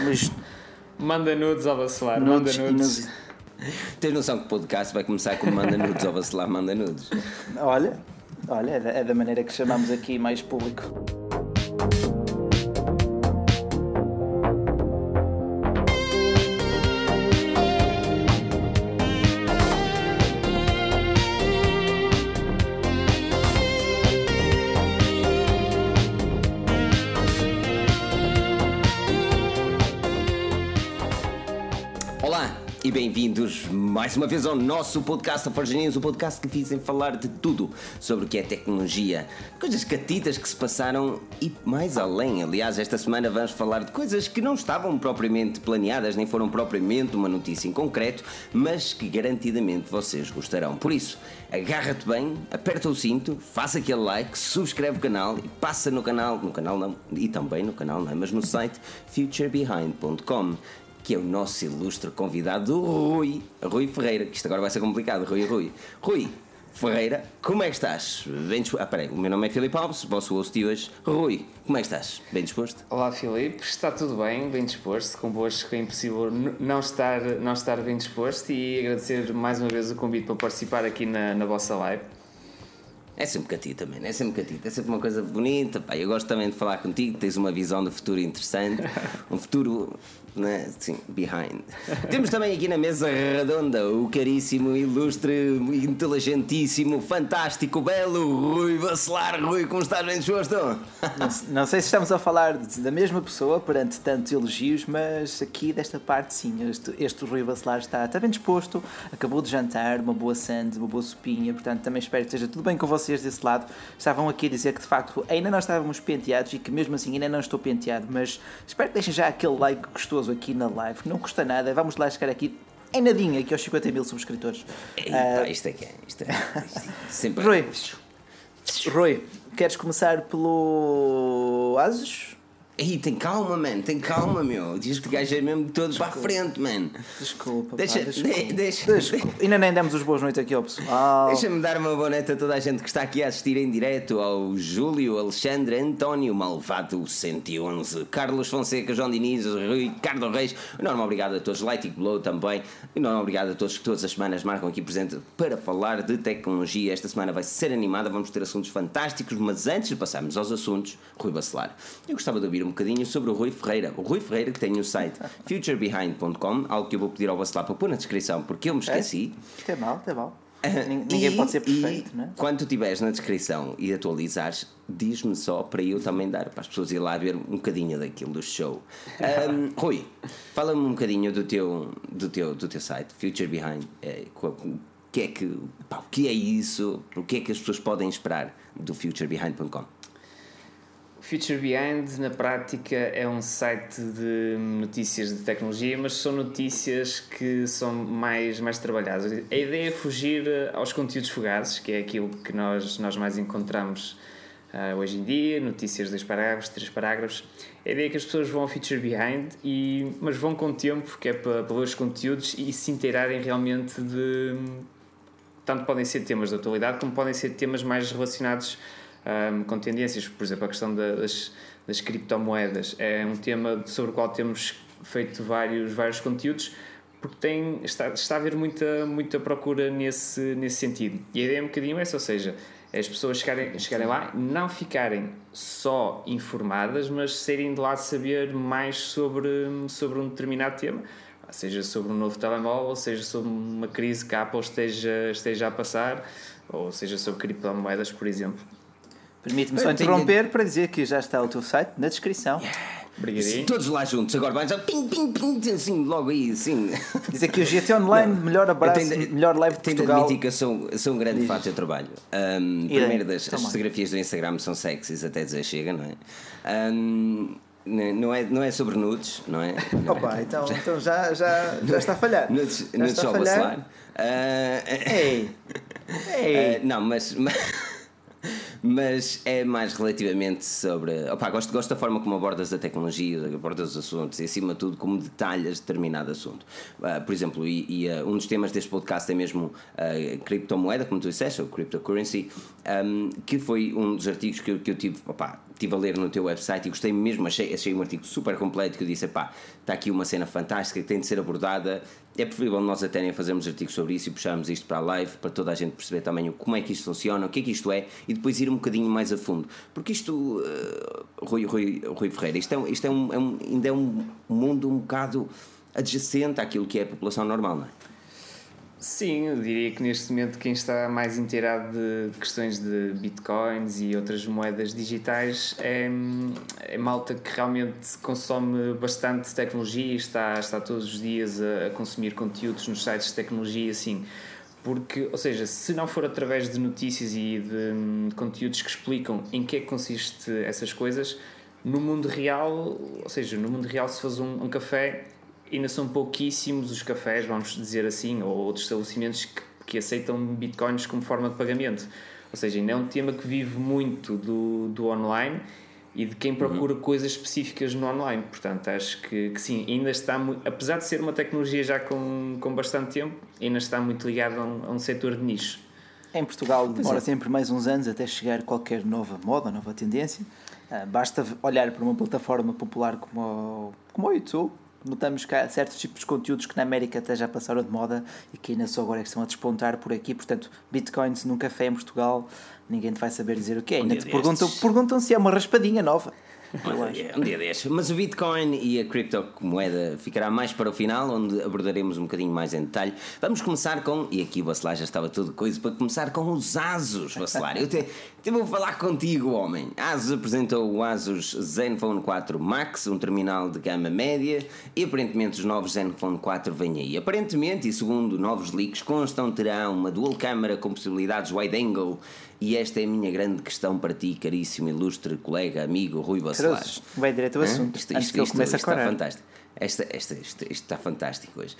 Mas Manda nudes ao vacilar, manda nudes. Tens noção que o podcast vai começar com manda nudes ou vacilar, manda nudes. Olha, olha, é é da maneira que chamamos aqui mais público. Mais uma vez ao nosso podcast Aforjaninhos, o podcast que dizem falar de tudo sobre o que é tecnologia, coisas catitas que se passaram e mais além. Aliás, esta semana vamos falar de coisas que não estavam propriamente planeadas, nem foram propriamente uma notícia em concreto, mas que garantidamente vocês gostarão. Por isso, agarra-te bem, aperta o cinto, faça aquele like, subscreve o canal e passa no canal, no canal não, e também no canal não, mas no site futurebehind.com que é o nosso ilustre convidado, Rui, Rui Ferreira, que isto agora vai ser complicado, Rui Rui. Rui Ferreira, como é que estás? Bem disposto? Ah, peraí, o meu nome é Filipe Alves, vosso host de hoje. Rui, como é que estás? Bem disposto? Olá Filipe, está tudo bem, bem disposto, convosco é impossível não estar, não estar bem disposto e agradecer mais uma vez o convite para participar aqui na, na vossa live. É sempre catito também, é sempre catito, é sempre uma coisa bonita. Pá, eu gosto também de falar contigo, tens uma visão do futuro interessante, um futuro, não é? Sim, behind. Temos também aqui na mesa redonda o caríssimo, ilustre, inteligentíssimo, fantástico, belo Rui Bacelar. Rui, como estás bem disposto? Não, não sei se estamos a falar da mesma pessoa perante tantos elogios, mas aqui desta parte sim, este, este Rui Bacelar está, está bem disposto, acabou de jantar, uma boa sande, uma boa sopinha, portanto também espero que esteja tudo bem com vocês desse lado. Estavam aqui a dizer que de facto ainda não estávamos penteados e que mesmo assim ainda não estou penteado, mas espero que deixem já aquele like gostoso aqui na live, que não custa nada, vamos lá chegar aqui em nadinha aqui aos 50 mil subscritores. Ei, Ah, pá, isto é que é, isto é, isto é sempre... Rui, Rui, queres começar pelo Asus? Ei, tem calma, man, tem calma, meu. Diz que gajo é mesmo todos para a frente, man. Desculpa, pá, Deixa- desculpa. de- deixa- Desculpa. Ainda nem demos os boas noites aqui ao pessoal. Deixa-me dar uma boa noite a toda a gente que está aqui a assistir em direto ao Júlio, Alexandre, António, Malvado 111, Carlos Fonseca, João Diniz, Ricardo Reis. Enorme obrigado a todos, Lighting Blow também. Enorme obrigado a todos que todas as semanas marcam aqui presente para falar de tecnologia. Esta semana vai ser animada, vamos ter assuntos fantásticos, mas antes de passarmos aos assuntos, Rui Bacelar, eu gostava de ouvir um bocadinho sobre o Rui Ferreira. O Rui Ferreira que tem o site futurebehind.com, algo que eu vou pedir ao Bacelar para pôr na descrição, porque eu me esqueci. Tem É mal, tem mal. Nin- Ninguém E- pode ser e perfeito, não é? Quando tu estiveres na descrição e atualizares, diz-me só para eu também dar, para as pessoas ir lá ver um bocadinho daquilo do show. Ahm, Rui, fala-me um bocadinho do teu, do teu, do teu site, Future Behind. É, o que é que, pá, o que é isso? O que é que as pessoas podem esperar do futurebehind.com? Future Behind, na prática, é um site de notícias de tecnologia, mas são notícias que são mais, mais trabalhadas. A ideia é fugir eh, aos conteúdos fugazes, que é aquilo que nós, nós mais encontramos ah, hoje em dia, notícias de dois parágrafos, três parágrafos. A ideia é que as pessoas vão ao Future Behind, e, mas vão com tempo, que é para, para ver os conteúdos e se inteirarem realmente de, tanto podem ser temas de atualidade como podem ser temas mais relacionados ahm, com tendências. Por exemplo, a questão da- das, das criptomoedas é um tema sobre o qual temos feito vários, vários conteúdos porque tem, está, está a haver muita, muita procura nesse, nesse sentido. E a ideia é um bocadinho essa, ou seja, as pessoas chegarem, chegarem lá, não ficarem só informadas, mas saírem de lá saber mais sobre, sobre um determinado tema seja sobre um novo telemóvel, seja sobre uma crise que a Apple esteja, esteja a passar, ou seja sobre criptomoedas, por exemplo. Permite-me só tenho- interromper para dizer que já está o teu site na descrição. Obrigadinho. Todos lá juntos, agora vai já pim, pim, pim, assim, logo aí, assim. Dizer que o GT Online, melhor abraço, tenho de- melhor live de Tenho de Portugal. admitir que eu sou, sou um grande fã do teu trabalho. Um, primeiro, das, as também. fotografias do Instagram são sexys, até dizer chega, não é? Um, não é? Não é sobre nudes, não é? Opa, então, então já, já, já está a falhar. Nudes, já nudes está a ao falhar. vacilar. Ah, Ei, ei. ah, não, mas. mas mas é mais relativamente sobre. Opa, gosto, gosto da forma como abordas a tecnologia, abordas os assuntos e, acima de tudo, como detalhas determinado assunto. Uh, por exemplo, e, e uh, um dos temas deste podcast é mesmo a criptomoeda, como tu disseste, ou cryptocurrency, um, que foi um dos artigos que eu, que eu tive. Opa, estive a ler no teu website e gostei mesmo, achei, achei um artigo super completo que eu disse, pá, está aqui uma cena fantástica que tem de ser abordada, é preferível nós até nem fazermos artigos sobre isso e puxarmos isto para a live para toda a gente perceber também como é que isto funciona, o que é que isto é e depois ir um bocadinho mais a fundo. Porque isto, uh, Rui, Rui, Rui Ferreira, isto, é, isto é um, é um, ainda é um mundo um bocado adjacente àquilo que é a população normal, não é? Sim, eu diria que neste momento quem está mais inteirado de questões de bitcoins e outras moedas digitais é, é malta que realmente consome bastante tecnologia e está, está todos os dias a, a consumir conteúdos nos sites de tecnologia, assim. Porque, ou seja, se não for através de notícias e de, de conteúdos que explicam em que é que consiste essas coisas, no mundo real, ou seja, no mundo real se faz um, um café ainda são pouquíssimos os cafés, vamos dizer assim, ou outros estabelecimentos que, que aceitam bitcoins como forma de pagamento. Ou seja, ainda é um tema que vive muito do, do online e de quem procura uhum. coisas específicas no online. Portanto, acho que, que sim, ainda está, apesar de ser uma tecnologia já com, com bastante tempo, ainda está muito ligado a um, a um setor de nicho. Em Portugal demora é. sempre mais uns anos até chegar qualquer nova moda, nova tendência. Uh, basta olhar para uma plataforma popular como o, como o YouTube notamos que há certos tipos de conteúdos que na América até já passaram de moda e que ainda só agora é que estão a despontar por aqui. Portanto, bitcoins num café em Portugal, ninguém te vai saber dizer o que é. ainda te perguntam, perguntam se é uma raspadinha nova. Um dia destes. Mas o Bitcoin e a criptomoeda ficará mais para o final, onde abordaremos um bocadinho mais em detalhe. Vamos começar com. E aqui o Bacelar já estava tudo coisa para começar com os Asus, Bacelar. Eu te, te vou falar contigo, homem. Asus apresentou o Asus Zenfone 4 Max, um terminal de gama média, e aparentemente os novos Zenfone 4 vêm aí. Aparentemente, e segundo novos leaks, constam terão uma dual câmara com possibilidades wide angle e esta é a minha grande questão para ti, caríssimo, ilustre colega, amigo Rui Bacelar. Vai direto ao assunto. Isto, isto, isto, isto está fantástisto. Esta, esta, isto, está fantástico hoje.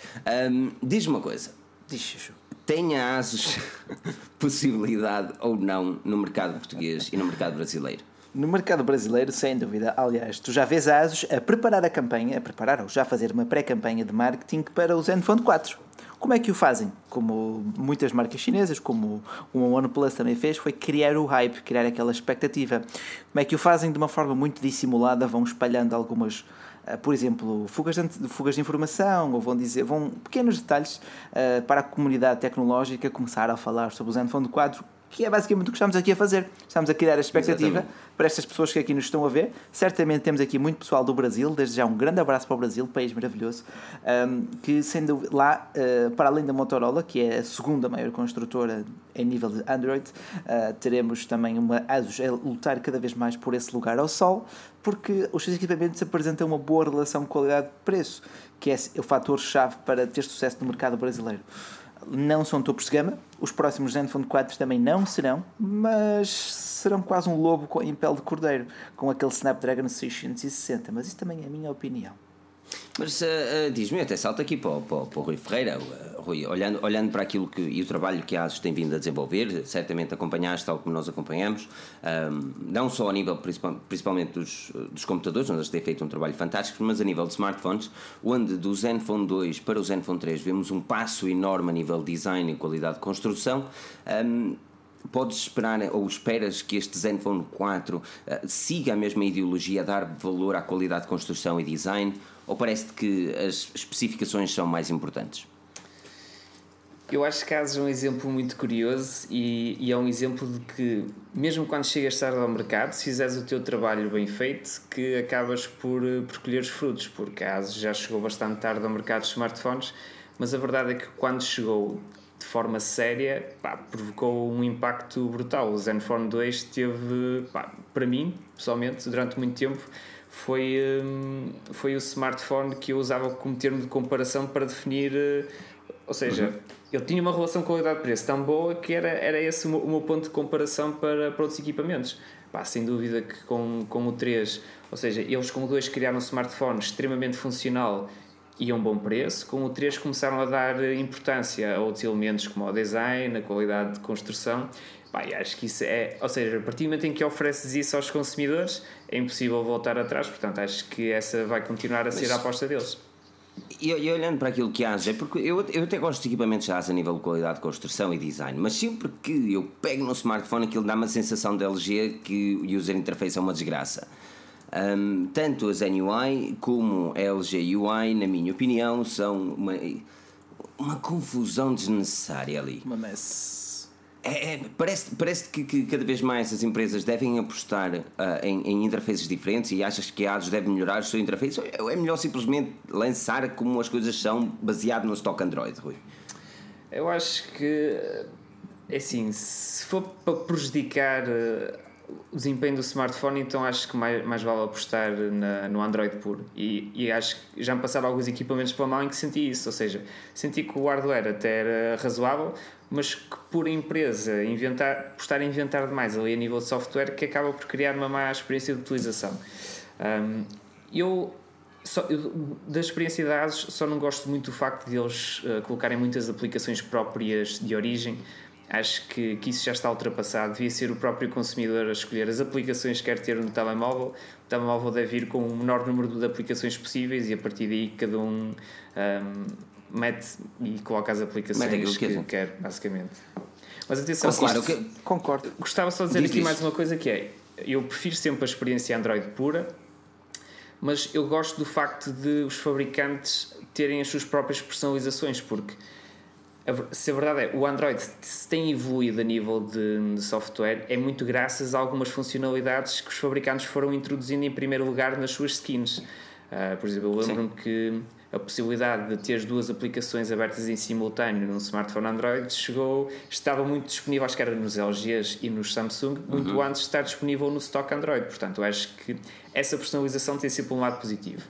Um, Diz-me uma coisa. Diz, Chuchu. Tem a ASUS possibilidade ou não no mercado português e no mercado brasileiro? No mercado brasileiro, sem dúvida. Aliás, tu já vês a ASUS a preparar a campanha, a preparar ou já fazer uma pré-campanha de marketing para o Zenfone 4. Como é que o fazem? Como muitas marcas chinesas, como o OnePlus também fez, foi criar o hype, criar aquela expectativa. Como é que o fazem? De uma forma muito dissimulada, vão espalhando algumas, uh, por exemplo, fugas de, fugas de informação, ou vão dizer, vão pequenos detalhes uh, para a comunidade tecnológica começar a falar sobre o Zenfone 4, que é basicamente o que estamos aqui a fazer. Estamos a criar a expectativa Exatamente. para estas pessoas que aqui nos estão a ver. Certamente temos aqui muito pessoal do Brasil, desde já um grande abraço para o Brasil, país maravilhoso, um, que sendo lá, uh, para além da Motorola, que é a segunda maior construtora em nível de Android, uh, teremos também uma ASUS a lutar cada vez mais por esse lugar ao sol, porque os seus equipamentos apresentam uma boa relação qualidade-preço, que é o fator-chave para ter sucesso no mercado brasileiro não são topos de gama. Os próximos Zenfone 4 também não serão, mas serão quase um lobo em pele de cordeiro, com aquele Snapdragon 660. Mas isso também é a minha opinião. Mas uh, uh, diz-me, até salto aqui para, para, para o Rui Ferreira. Uh, Rui, olhando, olhando para aquilo que, e o trabalho que a ASUS tem vindo a desenvolver, certamente acompanhaste, tal como nós acompanhamos, um, não só a nível principal, principalmente dos, dos computadores, onde eles têm feito um trabalho fantástico, mas a nível de smartphones, onde do Zenfone 2 para o Zenfone 3 vemos um passo enorme a nível de design e qualidade de construção. Um, podes esperar ou esperas que este Zenfone 4 uh, siga a mesma ideologia, dar valor à qualidade de construção e design, ou parece-te que as especificações são mais importantes? Eu acho que há um exemplo muito curioso e, e, é um exemplo de que, mesmo quando chegas tarde ao mercado, se fizeres o teu trabalho bem feito, que acabas por, por colher os frutos, porque a ASUS já chegou bastante tarde ao mercado de smartphones, mas a verdade é que quando chegou de forma séria, pá, provocou um impacto brutal. O Zenfone 2 teve, pá, para mim, pessoalmente, durante muito tempo, foi, hum, foi o smartphone que eu usava como termo de comparação para definir, eh, ou seja, uhum ele tinha uma relação qualidade-preço tão boa que era, era esse o meu, o meu ponto de comparação para, para outros equipamentos. Pá, sem dúvida que com, com o 3, ou seja, eles com o 2 criaram um smartphone extremamente funcional e a um bom preço. Com o 3 começaram a dar importância a outros elementos como o design, a qualidade de construção. Pá, acho que isso é, ou seja, a partir do momento em que ofereces isso aos consumidores, é impossível voltar atrás. Portanto, acho que essa vai continuar a ser a aposta deles. E, e, olhando para aquilo que a ASUS é, porque eu, eu até gosto de equipamentos ASUS a nível de qualidade de construção e design, mas sempre que eu pego no smartphone aquilo dá-me a sensação de LG que o user interface é uma desgraça. Um, tanto as NUI como a LG UI, na minha opinião, são uma, uma confusão desnecessária ali. Uma mess. É, é, parece parece que, que, cada vez mais as empresas devem apostar uh, em, em, interfaces diferentes e achas que a ADOS deve melhorar o seu interface? Ou é melhor simplesmente lançar como as coisas são, baseado no stock Android, Rui? Eu acho que, é assim, se for para prejudicar uh, o desempenho do smartphone, então acho que mais, mais vale apostar na, no Android puro. E, e acho que já me passaram alguns equipamentos pela mão em que senti isso, ou seja, senti que o hardware até era razoável, mas que por empresa inventar, por estar a inventar demais ali a nível de software, que acaba por criar uma má experiência de utilização. Um, eu, só, eu, da experiência de ASUS, só não gosto muito do facto de eles uh, colocarem muitas aplicações próprias de origem Acho que, que isso já está ultrapassado. Devia ser o próprio consumidor a escolher as aplicações que quer ter no telemóvel. O telemóvel deve vir com o menor número de aplicações possíveis e a partir daí cada um, um mete e coloca as aplicações que, que quer, basicamente. Mas atenção, claro, isto, que... concordo. Gostava só de dizer Diz aqui isso. mais uma coisa que é, eu prefiro sempre a experiência Android pura, mas eu gosto do facto de os fabricantes terem as suas próprias personalizações, porque se a verdade é, o Android se tem evoluído a nível de, de, software é muito graças a algumas funcionalidades que os fabricantes foram introduzindo em primeiro lugar nas suas skins. Uh, por exemplo, eu lembro-me que a possibilidade de ter as duas aplicações abertas em simultâneo num smartphone Android chegou, estava muito disponível, acho que era nos LGs e nos Samsung, muito uhum. antes de estar disponível no stock Android. Portanto, eu acho que essa personalização tem sempre um lado positivo.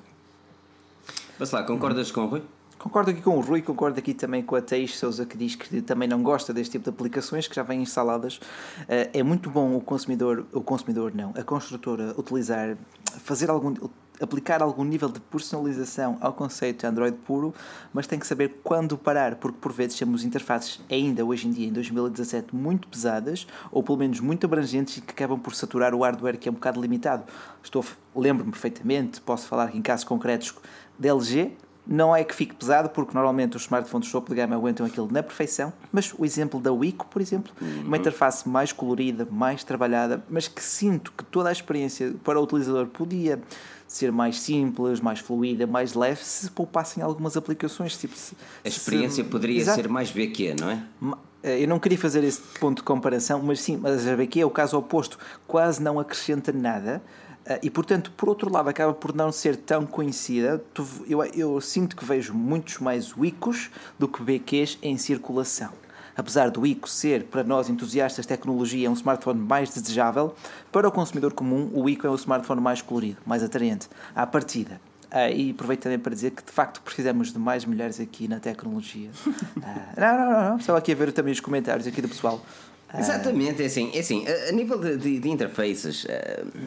Mas lá, concordas uhum. com o Rui? Concordo aqui com o Rui, concordo aqui também com a Teix Souza que diz que também não gosta deste tipo de aplicações que já vêm instaladas. Eh, é muito bom o consumidor, o consumidor não, a construtora utilizar, fazer algum, aplicar algum nível de personalização ao conceito de Android puro, mas tem que saber quando parar, porque por vezes temos interfaces ainda hoje em dia, em 2017, muito pesadas, ou pelo menos muito abrangentes e que acabam por saturar o hardware que é um bocado limitado. Estou, lembro-me perfeitamente, posso falar em casos concretos da LG, não é que fique pesado, porque normalmente os smartphones topo de gama aguentam aquilo na perfeição, mas o exemplo da Wico, por exemplo, uhum. uma interface mais colorida, mais trabalhada, mas que sinto que toda a experiência para o utilizador podia ser mais simples, mais fluida, mais leve, se poupassem algumas aplicações. Tipo, se, a experiência se, poderia exato. ser mais BQ, não é? Eh, eu não queria fazer esse ponto de comparação, mas sim, mas a BQ é o caso oposto, quase não acrescenta nada e portanto, por outro lado, acaba por não ser tão conhecida. Eu, eu sinto que vejo muitos mais Wicos do que BQs em circulação. Apesar do Ico ser, para nós entusiastas de tecnologia, um smartphone mais desejável, para o consumidor comum, o Ico é o smartphone mais colorido, mais atraente, à partida. Uh, e aproveito também para dizer que de facto precisamos de mais mulheres aqui na tecnologia. Uh, não, não, não, não, estava aqui a ver também os comentários aqui do pessoal. Exatamente, é assim, é assim a, nível de, de, de interfaces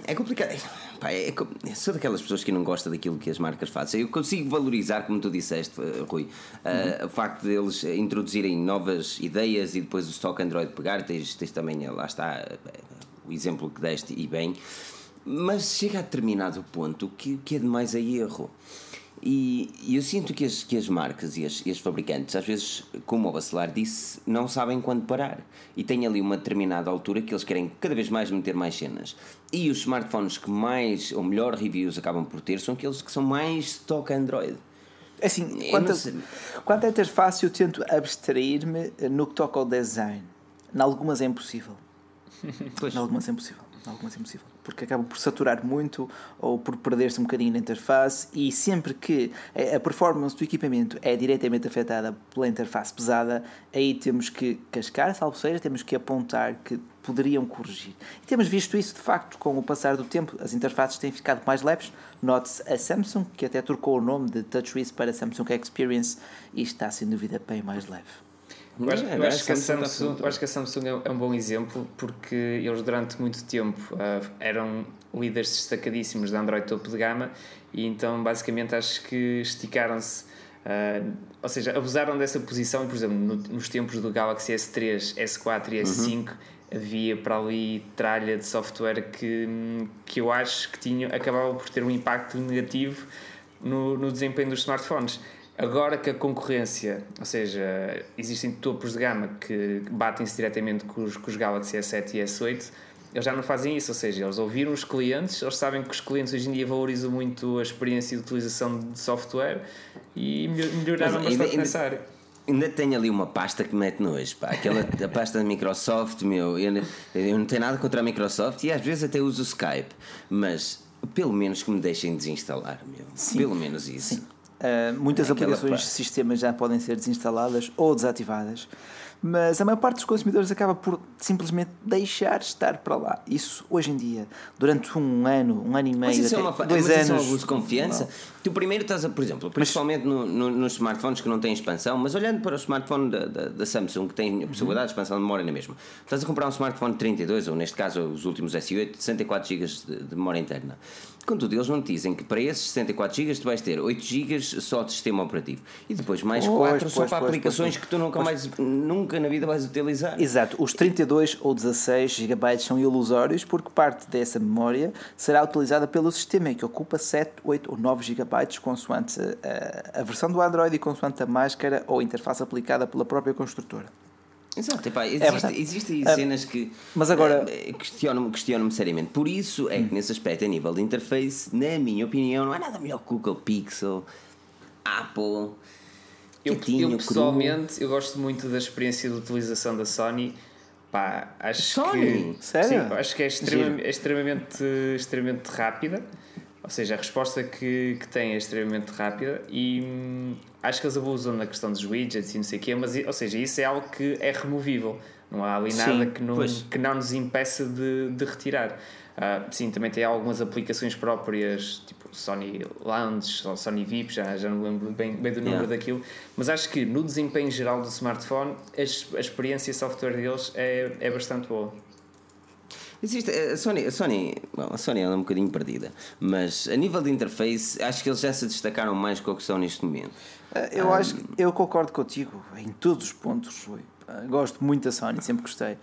é complicado. Pá, é, é, sou daquelas pessoas que não gostam daquilo que as marcas fazem. Eu consigo valorizar, como tu disseste, eh, Rui, uhum. o facto deles introduzirem novas ideias e depois o stock Android pegar. Tens, tens também, lá está, eh, o exemplo que deste e bem. Mas chega a determinado ponto que, que é demais a erro. E, e, eu sinto que as, que as marcas e as, e as fabricantes, às vezes, como o Bacelar disse, não sabem quando parar. E tem ali uma determinada altura que eles querem cada vez mais meter mais cenas. E os smartphones que mais ou melhor reviews acabam por ter são aqueles que são mais stock Android. É assim, quanto, a, quanto a interface, eu tento abstrair-me no que toca ao design. Em algumas é impossível. Pois. Em algumas é impossível. Em algumas é impossível porque acaba por saturar muito ou por perder-se um bocadinho na interface e sempre que a performance do equipamento é diretamente afetada pela interface pesada, aí temos que cascar, salvo seja, temos que apontar que poderiam corrigir. E temos visto isso de facto com o passar do tempo, as interfaces têm ficado mais leves. Note-se a Samsung, que até trocou o nome de TouchWiz para Samsung Experience e está sem dúvida bem mais leve. Eu acho, eu acho que a Samsung, eu acho que a Samsung é um bom exemplo porque eles durante muito tempo uh, eram líderes destacadíssimos de Android topo de gama e então basicamente acho que esticaram-se. Uh, ou seja, abusaram dessa posição por exemplo, no, nos tempos do Galaxy S3, S4 e S5 uhum. havia para ali tralha de software que, que eu acho que tinha, acabava por ter um impacto negativo no, no desempenho dos smartphones. Agora que a concorrência, ou seja, existem topos de gama que batem-se diretamente com os, com os Galaxy S7 e S8, eles já não fazem isso, ou seja, eles ouviram os clientes, eles sabem que os clientes hoje em dia valorizam muito a experiência de utilização de software e melhoraram Mas, bastante ainda, nessa área. Ainda tenho ali uma pasta que mete nojo, pá. Aquela a pasta da Microsoft, meu. Eu, eu não tenho nada contra a Microsoft e às vezes até uso o Skype, mas pelo menos que me deixem desinstalar, meu. Sim. Pelo menos isso. Sim. Uh, muitas é aplicações de sistemas já podem ser desinstaladas ou desativadas mas a maior parte dos consumidores acaba por simplesmente deixar estar para lá. Isso hoje em dia, durante um ano, um ano e meio, mas isso é uma, dois mas anos. Isso é um abuso de confiança. Não. Tu primeiro estás a, por exemplo, principalmente mas, no, no, nos smartphones que não têm expansão, mas olhando para o smartphone da, da, da Samsung que tem a possibilidade de expansão de memória na mesma, estás a comprar um smartphone de 32, ou neste caso os últimos S8, 64 GB de, de memória interna. Contudo, eles não te dizem que para esses 64 GB tu vais ter 8 GB só de sistema operativo. E depois mais pois, 4 pois, só para pois, aplicações que tu nunca mais nunca na vida vais utilizar. Exato, os 32 ou 16 GB são ilusórios porque parte dessa memória será utilizada pelo sistema que ocupa 7, 8 ou 9 GB consoante a, a versão do Android e consoante a máscara ou interface aplicada pela própria construtora. Exato, epá, existe, é existem cenas que mas agora uh, questionam-me questionam seriamente. Por isso é hum. que nesse aspecto, a nível de interface, na minha opinião, não há nada melhor que o Google Pixel, Apple. Eu, eu pessoalmente eu gosto muito da experiência de utilização da Sony. Pá, acho Sony? que Sério? Sim, acho que é, extremamente, é extremamente, extremamente rápida. Ou seja, a resposta que, que tem é extremamente rápida e hum, acho que eles abusam na questão dos widgets e não sei o quê, mas, ou seja, isso é algo que é removível. Não há ali nada sim, que, não, que não nos impeça de, de retirar. Uh, sim, também tem algumas aplicações próprias, tipo Sony Lounge ou Sony VIP, já, já não lembro bem, bem do número yeah. daquilo, mas acho que no desempenho geral do smartphone a, a experiência software deles é, é bastante boa. Existe, a Sony, a Sony, bom, a Sony anda um bocadinho perdida, mas a nível de interface, acho que eles já se destacaram mais com o que estão neste momento. Eh, eu um, acho eu concordo contigo em todos os pontos, Rui. Gosto muito da Sony, sempre gostei.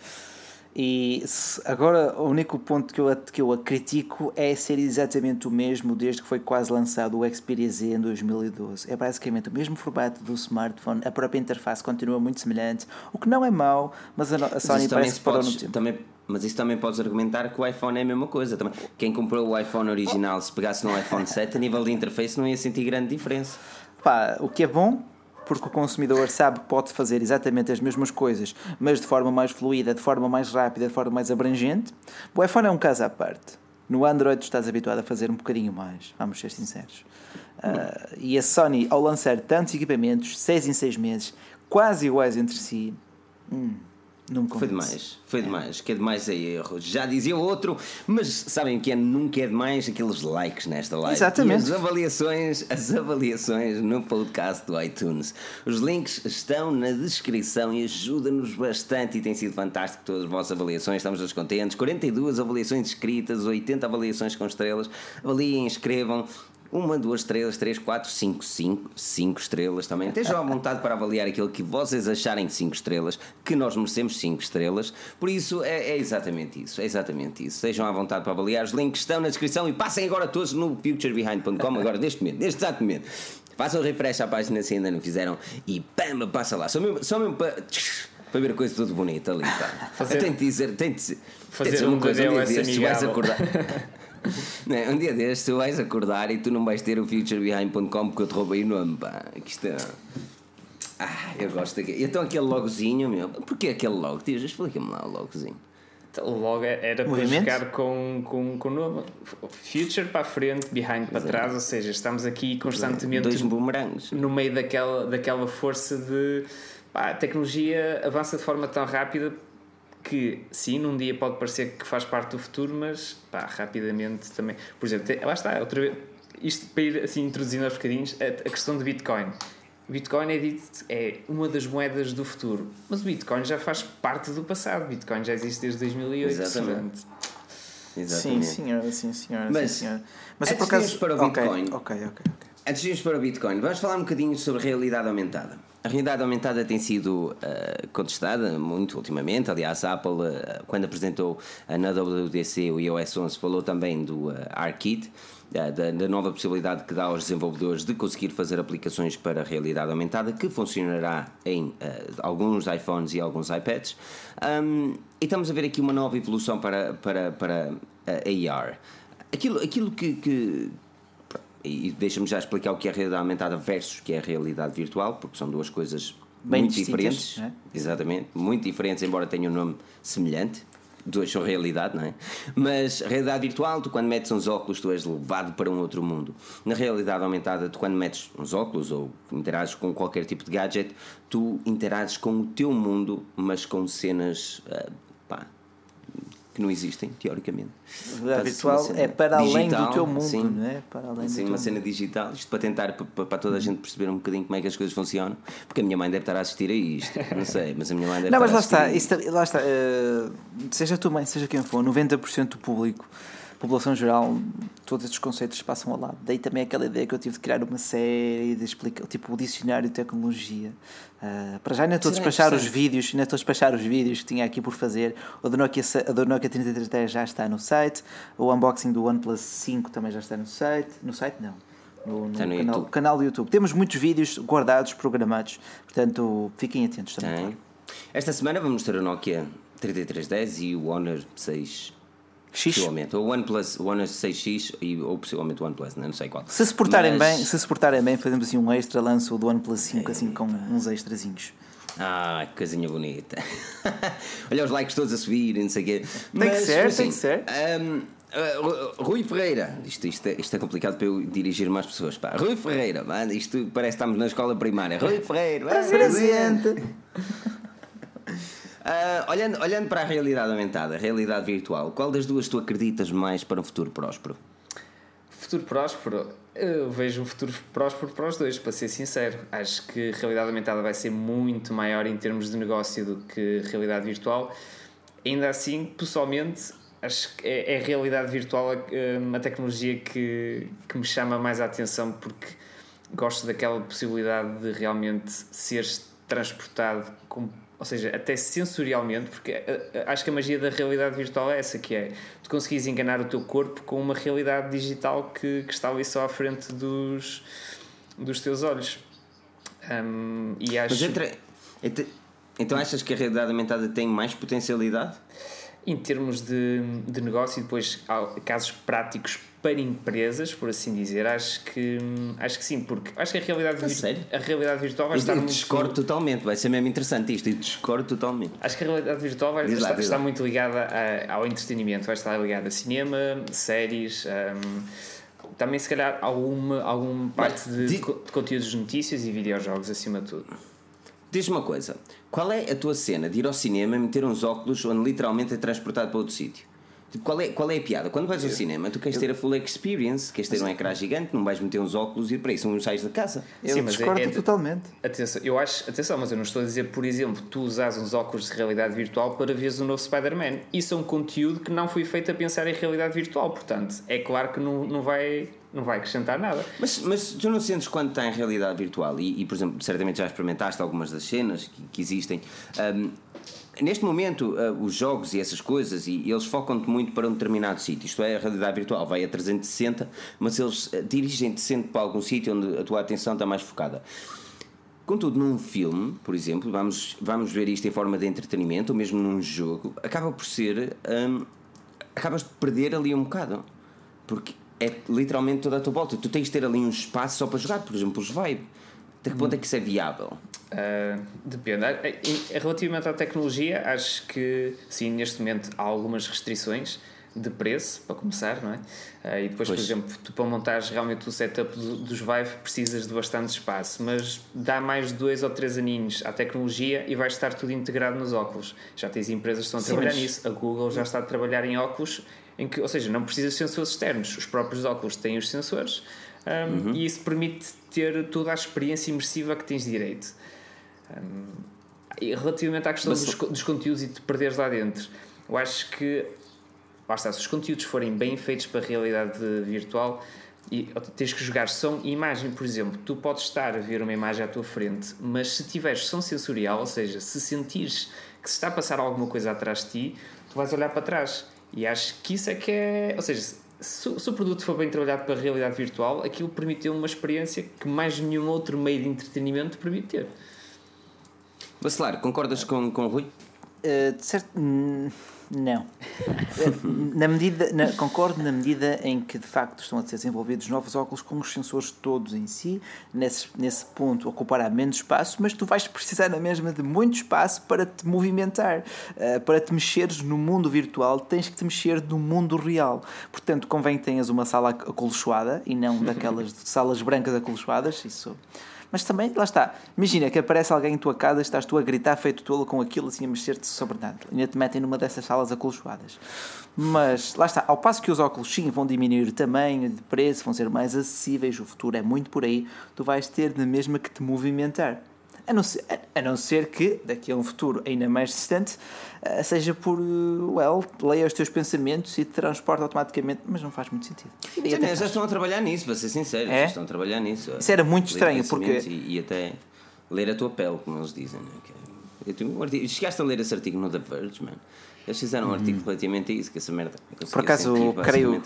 E agora o único ponto que eu, que eu a critico é ser exatamente o mesmo desde que foi quase lançado o Xperia Z em 2012. É basicamente o mesmo formato do smartphone, a própria interface continua muito semelhante, o que não é mau, mas a, a Sony parece que parou no tempo. Também mas isso também podes argumentar que o iPhone é a mesma coisa. Também. Quem comprou o iPhone original, se pegasse no iPhone 7, a nível de interface não ia sentir grande diferença. Pá, o que é bom, porque o consumidor sabe que pode fazer exatamente as mesmas coisas, mas de forma mais fluida, de forma mais rápida, de forma mais abrangente. O iPhone é um caso à parte. No Android estás habituado a fazer um bocadinho mais, vamos ser sinceros. Uh, e a Sony, ao lançar tantos equipamentos, 6 em 6 meses, quase iguais entre si, hum, não foi demais, foi é. demais, que é demais é erro. Já dizia outro, mas sabem que é nunca é demais aqueles likes nesta live. Exatamente. E as avaliações, as avaliações no podcast do iTunes. Os links estão na descrição e ajuda-nos bastante e tem sido fantástico todas as vossas avaliações, estamos todos contentes. 42 avaliações escritas, 80 avaliações com estrelas. Avaliem, escrevam, uma, duas estrelas, três, quatro, cinco, cinco, cinco estrelas também. Estejam à vontade para avaliar aquilo que vocês acharem de cinco estrelas, que nós merecemos cinco estrelas. Por isso, é, é, exatamente isso. É exatamente isso. Estejam à vontade para avaliar. Os links estão na descrição e passem agora todos no futurebehind.com, agora neste momento, neste exato momento. Façam refresh à página se ainda não fizeram e pam, passa lá. Só mesmo, só mesmo para, para ver a coisa tudo bonita ali. Pá. Fazer, tem de dizer, tem de, fazer de uma coisa, um dia destes, vais acordar. Não, um dia destes tu vais acordar e tu não vais ter o futurebehind.com porque eu te roubei o nome, pá. Que isto é... Ah, eu gosto daquele. Então aquele logozinho, meu. Porquê aquele logo? Tias, explica-me lá o logozinho. Então, o logo era para jogar com, com, com o nome. Future para a frente, behind para trás, ou seja, estamos aqui constantemente. Dois bumerangues. No meio daquela, daquela força de. Pá, a tecnologia avança de forma tão rápida que sim, num dia pode parecer que faz parte do futuro, mas pá, rapidamente também. Por exemplo, lá está, outra vez, isto para ir assim introduzindo aos bocadinhos, a, a questão do Bitcoin. O Bitcoin é dito é uma das moedas do futuro, mas o Bitcoin já faz parte do passado. O Bitcoin já existe desde 2008. Exatamente. Exatamente. Sim, senhora, sim, senhora. Mas, sim, senhora. Mas antes por acaso. de irmos para o Bitcoin. Ok, ok, ok. Antes de irmos para o Bitcoin, vamos falar um bocadinho sobre realidade aumentada. A realidade aumentada tem sido eh, contestada muito ultimamente. Aliás, a Apple, eh, quando apresentou na WWDC o iOS 11, falou também do uh, ARKit, da, da nova possibilidade que dá aos desenvolvedores de conseguir fazer aplicações para realidade aumentada, que funcionará em alguns iPhones e alguns iPads. Um, e estamos a ver aqui uma nova evolução para, para, para a AR. Aquilo, aquilo que- que, e deixa-me já explicar o que é a realidade aumentada versus o que é a realidade virtual, porque são duas coisas Bem muito diferentes. é? Exatamente, muito diferentes, embora tenham um nome semelhante. Duas são realidade, não é? Mas realidade virtual, tu quando metes uns óculos, tu és levado para um outro mundo. Na realidade aumentada, tu quando metes uns óculos ou interages com qualquer tipo de gadget, tu interages com o teu mundo, mas com cenas ah, pá, que não existem, teoricamente. A realidade virtual é para além do digital, teu mundo, sim. não é? Para além do uma cena digital, isto para tentar para, para- toda a gente perceber um bocadinho como é que as coisas funcionam, porque a minha mãe deve estar a assistir a isto, não sei, mas a minha mãe deve Não, mas estar lá a assistir está, a isso, lá está eh, seja a tua mãe, seja quem for, 90% do público, população geral, todos estes conceitos passam ao lado. Daí também aquela ideia que eu tive de criar uma série de explicar, tipo o dicionário de tecnologia. Eh, para já ainda estou a despachar os vídeos, ainda estou a despachar os vídeos que tinha aqui por fazer. O do Nokia, o do Nokia 3310 já está no site, o unboxing do OnePlus 5 também já está no site. No site não. No, no Está no canal, YouTube. canal do YouTube. Temos muitos vídeos guardados, programados, portanto fiquem atentos também. Claro. Esta semana vamos ter o Nokia 3310 e o Honor 6 X. possivelmente, ou o OnePlus, o Honor 6X e, ou possivelmente o OnePlus, não sei qual. Se se portarem Mas- bem, se se portarem bem, fazemos assim um extra lanço do OnePlus 5 assim com uns extrazinhos. Ah, que coisinha bonita. Olha os likes todos a subir e não sei o quê. Tem que ser, tem que ser. hum, uh, Rui Ferreira, isto, isto, é, isto é complicado para eu dirigir mais pessoas. Pá. Rui Ferreira, mano, isto parece que estamos na escola primária. Rui Ferreira, presente. Ah, olhando, olhando para a realidade aumentada, a realidade virtual, qual das duas tu acreditas mais para um futuro próspero? Futuro próspero, eu vejo um futuro próspero para os dois, para ser sincero. Acho que a realidade aumentada vai ser muito maior em termos de negócio do que a realidade virtual. Ainda assim, pessoalmente, acho que é, é a realidade virtual a, a tecnologia que, que me chama mais a atenção porque gosto daquela possibilidade de realmente seres transportado com ou seja, até sensorialmente, porque eh, eh, acho que a magia da realidade virtual é essa que é, tu conseguires enganar o teu corpo com uma realidade digital que, que está ali só à frente dos, dos teus olhos. Hum, e acho Mas entre, entre- então achas que a realidade aumentada tem mais potencialidade? em termos de, de negócio e depois casos práticos para empresas, por assim dizer, acho que acho que sim, porque acho que a realidade, A sério? a realidade virtual vai Eu, estar eu muito discordo totalmente, vai ser mesmo interessante isto, eu discordo totalmente. Acho que a realidade virtual vai Diz lá, estar, lá. muito ligada a- ao entretenimento, vai estar ligada a cinema, séries, hum, também se calhar alguma, alguma parte de, di- co- de conteúdos de notícias e videojogos acima de tudo. Diz-me uma coisa, qual é a tua cena de ir ao cinema, meter uns óculos onde literalmente é transportado para outro sítio? Tipo, qual, é, qual é a piada? Quando vais ao cinema, tu queres ter a full experience, queres ter um ecrã gigante, não vais meter uns óculos e para isso não sais da casa. Eu Sim, mas é- discordo é- totalmente. Atenção, eu acho, atenção, mas eu não estou a dizer, por exemplo, tu usas uns óculos de realidade virtual para veres o novo Spider-Man. Isso é um conteúdo que não foi feito a pensar em realidade virtual, portanto, é claro que não, não, vai, não vai acrescentar nada. Mas, mas tu não sentes quando está em realidade virtual e, e, por exemplo, certamente já experimentaste algumas das cenas que, que existem. hum, neste momento, ah, os jogos e essas coisas, e eles focam-te muito para um determinado sítio. Isto é, a realidade virtual vai a 360, mas eles ah, dirigem-te sempre para algum sítio onde a tua atenção está mais focada. Contudo, num filme, por exemplo, vamos, vamos ver isto em forma de entretenimento, ou mesmo num jogo, acaba por ser. hum, acabas de perder ali um bocado. Porque é literalmente toda a tua volta. Tu tens de ter ali um espaço só para jogar, por exemplo, os Vibe. Até que ponto é que isso é viável? Uh, depende. Ah, Relativamente à tecnologia, acho que sim, neste momento há algumas restrições de preço, para começar, não é? Ah, e depois, por Pois. exemplo, tu para montares realmente o setup do- dos Vive precisas de bastante espaço, mas dá mais dois ou três aninhos à tecnologia e vai estar tudo integrado nos óculos. Já tens empresas que estão a Sim, trabalhar mas- nisso. A Google já está a trabalhar em óculos, em que, ou seja, não precisas de sensores externos. Os próprios óculos têm os sensores um, e isso permite ter toda a experiência imersiva que tens direito. Um, e relativamente à questão Mas- dos, dos conteúdos e de perderes lá dentro, eu acho que está, se os conteúdos forem bem feitos para a realidade virtual, e tens que jogar som e imagem, por exemplo, tu podes estar a ver uma imagem à tua frente, mas se tiveres som sensorial, ou seja, se sentires que se está a passar alguma coisa atrás de ti, tu vais olhar para trás. E acho que isso é que é. Ou seja, se, se o produto for bem trabalhado para a realidade virtual, aquilo permite uma experiência que mais nenhum outro meio de entretenimento permite ter. Bacelar, concordas com, com o Rui? Uh, certo, não. na medida, na, concordo na medida em que de facto estão a ser desenvolvidos novos óculos com os sensores todos em si, nesse, nesse ponto ocupará menos espaço, mas tu vais precisar na mesma de muito espaço para te movimentar, uh, para te mexeres no mundo virtual, tens que te mexer no mundo real. Portanto, convém que tenhas uma sala acolchoada e não daquelas salas brancas acolchoadas, isso mas também, lá está. Imagina que aparece alguém em tua casa, estás tu a gritar feito tolo com aquilo assim a mexer-te sobre nada. Ainda te metem numa dessas salas acolchoadas. Mas lá está, ao passo que os óculos sim vão diminuir de tamanho, de preço, vão ser mais acessíveis, o futuro é muito por aí, tu vais ter na mesma que te movimentar. A não, ser, a não ser que, daqui a um futuro ainda mais distante, eh, seja por, eh, well, leia os teus pensamentos e te transporta automaticamente, mas não faz muito sentido. Sim, já estão a trabalhar nisso, para ser sincero, é? já estão a trabalhar nisso. Isso era muito estranho, porque... E, e, até ler a tua pele, como eles dizem. Né? Eu, chegaste a ler esse artigo no The Verge, man. Eles fizeram um artigo hum. relativamente a isso, que essa merda. Por acaso, creio,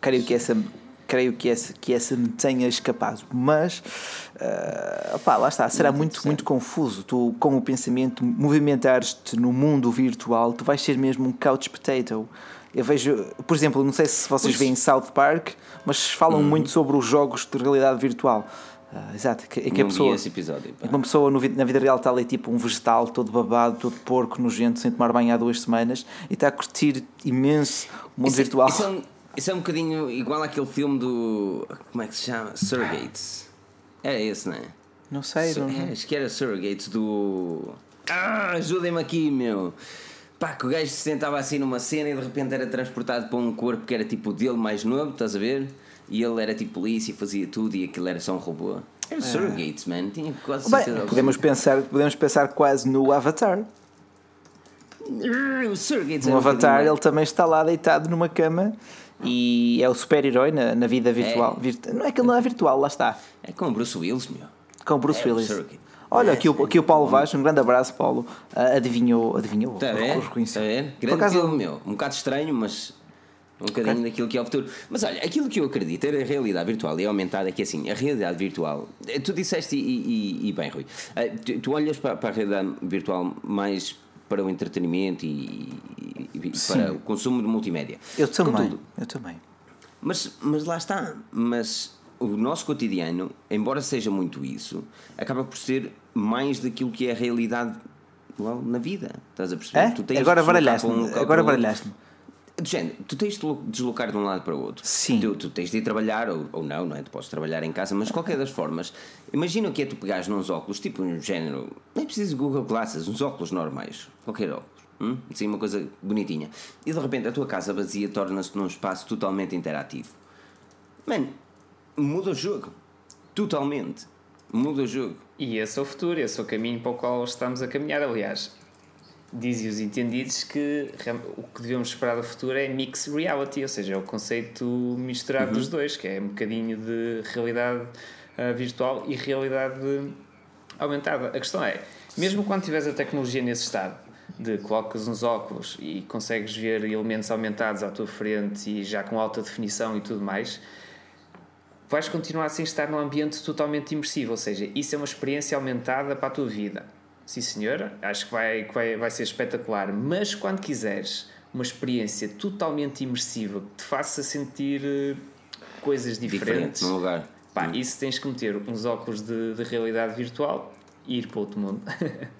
creio que essa creio que essa, que essa me tenha escapado. Mas, uh, opá, lá está, será muito, muito confuso. Tu, com o pensamento, movimentares-te no mundo virtual, tu vais ser mesmo um couch potato. Eu vejo, por exemplo, não sei se vocês veem South Park, mas falam uhum. muito sobre os jogos de realidade virtual. Uh, exato, que, que a pessoa, esse episódio, uma pessoa no, na vida real está ali tipo um vegetal todo babado, todo porco, nojento, sem tomar banho há duas semanas e está a curtir imenso o mundo isso, é- virtual. Isso é um isso é um bocadinho igual àquele filme do. Como é que se chama? Surrogates. Era esse, não é? Não sei, Sur não. É, acho que era Surrogates do. Ah, ajudem-me aqui, meu! Pá, que o gajo se sentava assim numa cena e de repente era transportado para um corpo que era tipo dele mais novo, estás a ver? E ele era tipo polícia e fazia tudo e aquilo era só um robô. Era é. Surrogates, man. Tinha quase certeza. Bem, podemos pensar, podemos pensar quase no Avatar. O Surrogates no Avatar ele também está lá deitado numa cama e é o super-herói na, na vida virtual. É. Virtu... Não é que ele não é virtual, lá está. É com o Bruce Willis, meu. Com o Bruce é Willis. Olha, aqui, o, aqui o Paulo Vaz, um grande abraço, Paulo. Uh, adivinhou, adivinhou. Ver? Está a ver? Grande acaso... filme, meu. Um bocado estranho, mas um bocadinho okay. daquilo que é o futuro. Mas olha, aquilo que eu acredito é a realidade virtual e aumentada é que assim, a realidade virtual, eh, tu disseste e, e, e bem, Rui, uh, tu, tu, olhas para, para a realidade virtual mais para o entretenimento e, e para o consumo de multimédia. Eu também, eu também. Mas, mas lá está, mas o nosso cotidiano, embora seja muito isso, acaba por ser mais daquilo que é a realidade well, na vida. Estás a perceber? É? Tu tens agora baralhaste-me. Um agora baralhaste-me. Do género, tu tens de deslocar de um lado para o outro. Sim. Tu, tu tens de ir trabalhar, ou, ou não, não é? Tu podes trabalhar em casa, mas de qualquer das formas, imagina que é tu pegares nos óculos, tipo um género, nem preciso de Google Glasses, uns óculos normais, qualquer óculos. Hum? Assim, uma coisa bonitinha. E de repente a tua casa vazia torna-se num espaço totalmente interativo. Mano, muda o jogo. Totalmente. Muda o jogo. E esse é o futuro, esse é o caminho para o qual estamos a caminhar. Aliás, dizem os entendidos que o que devemos esperar do futuro é mix reality, ou seja, é o conceito misturado uhum. dos dois, que é um bocadinho de realidade uh, virtual e realidade aumentada. A questão é, mesmo quando tiveres a tecnologia nesse estado, de colocas uns óculos e consegues ver elementos aumentados à tua frente e já com alta definição e tudo mais, vais continuar sem estar num ambiente totalmente imersivo, ou seja, isso é uma experiência aumentada para a tua vida sim senhora, acho que vai, vai, vai ser espetacular. Mas quando quiseres uma experiência totalmente imersiva que te faça sentir eh, coisas diferentes, Diferente, no lugar. Pá, hum. isso tens que meter uns óculos de, de realidade virtual e ir para outro mundo.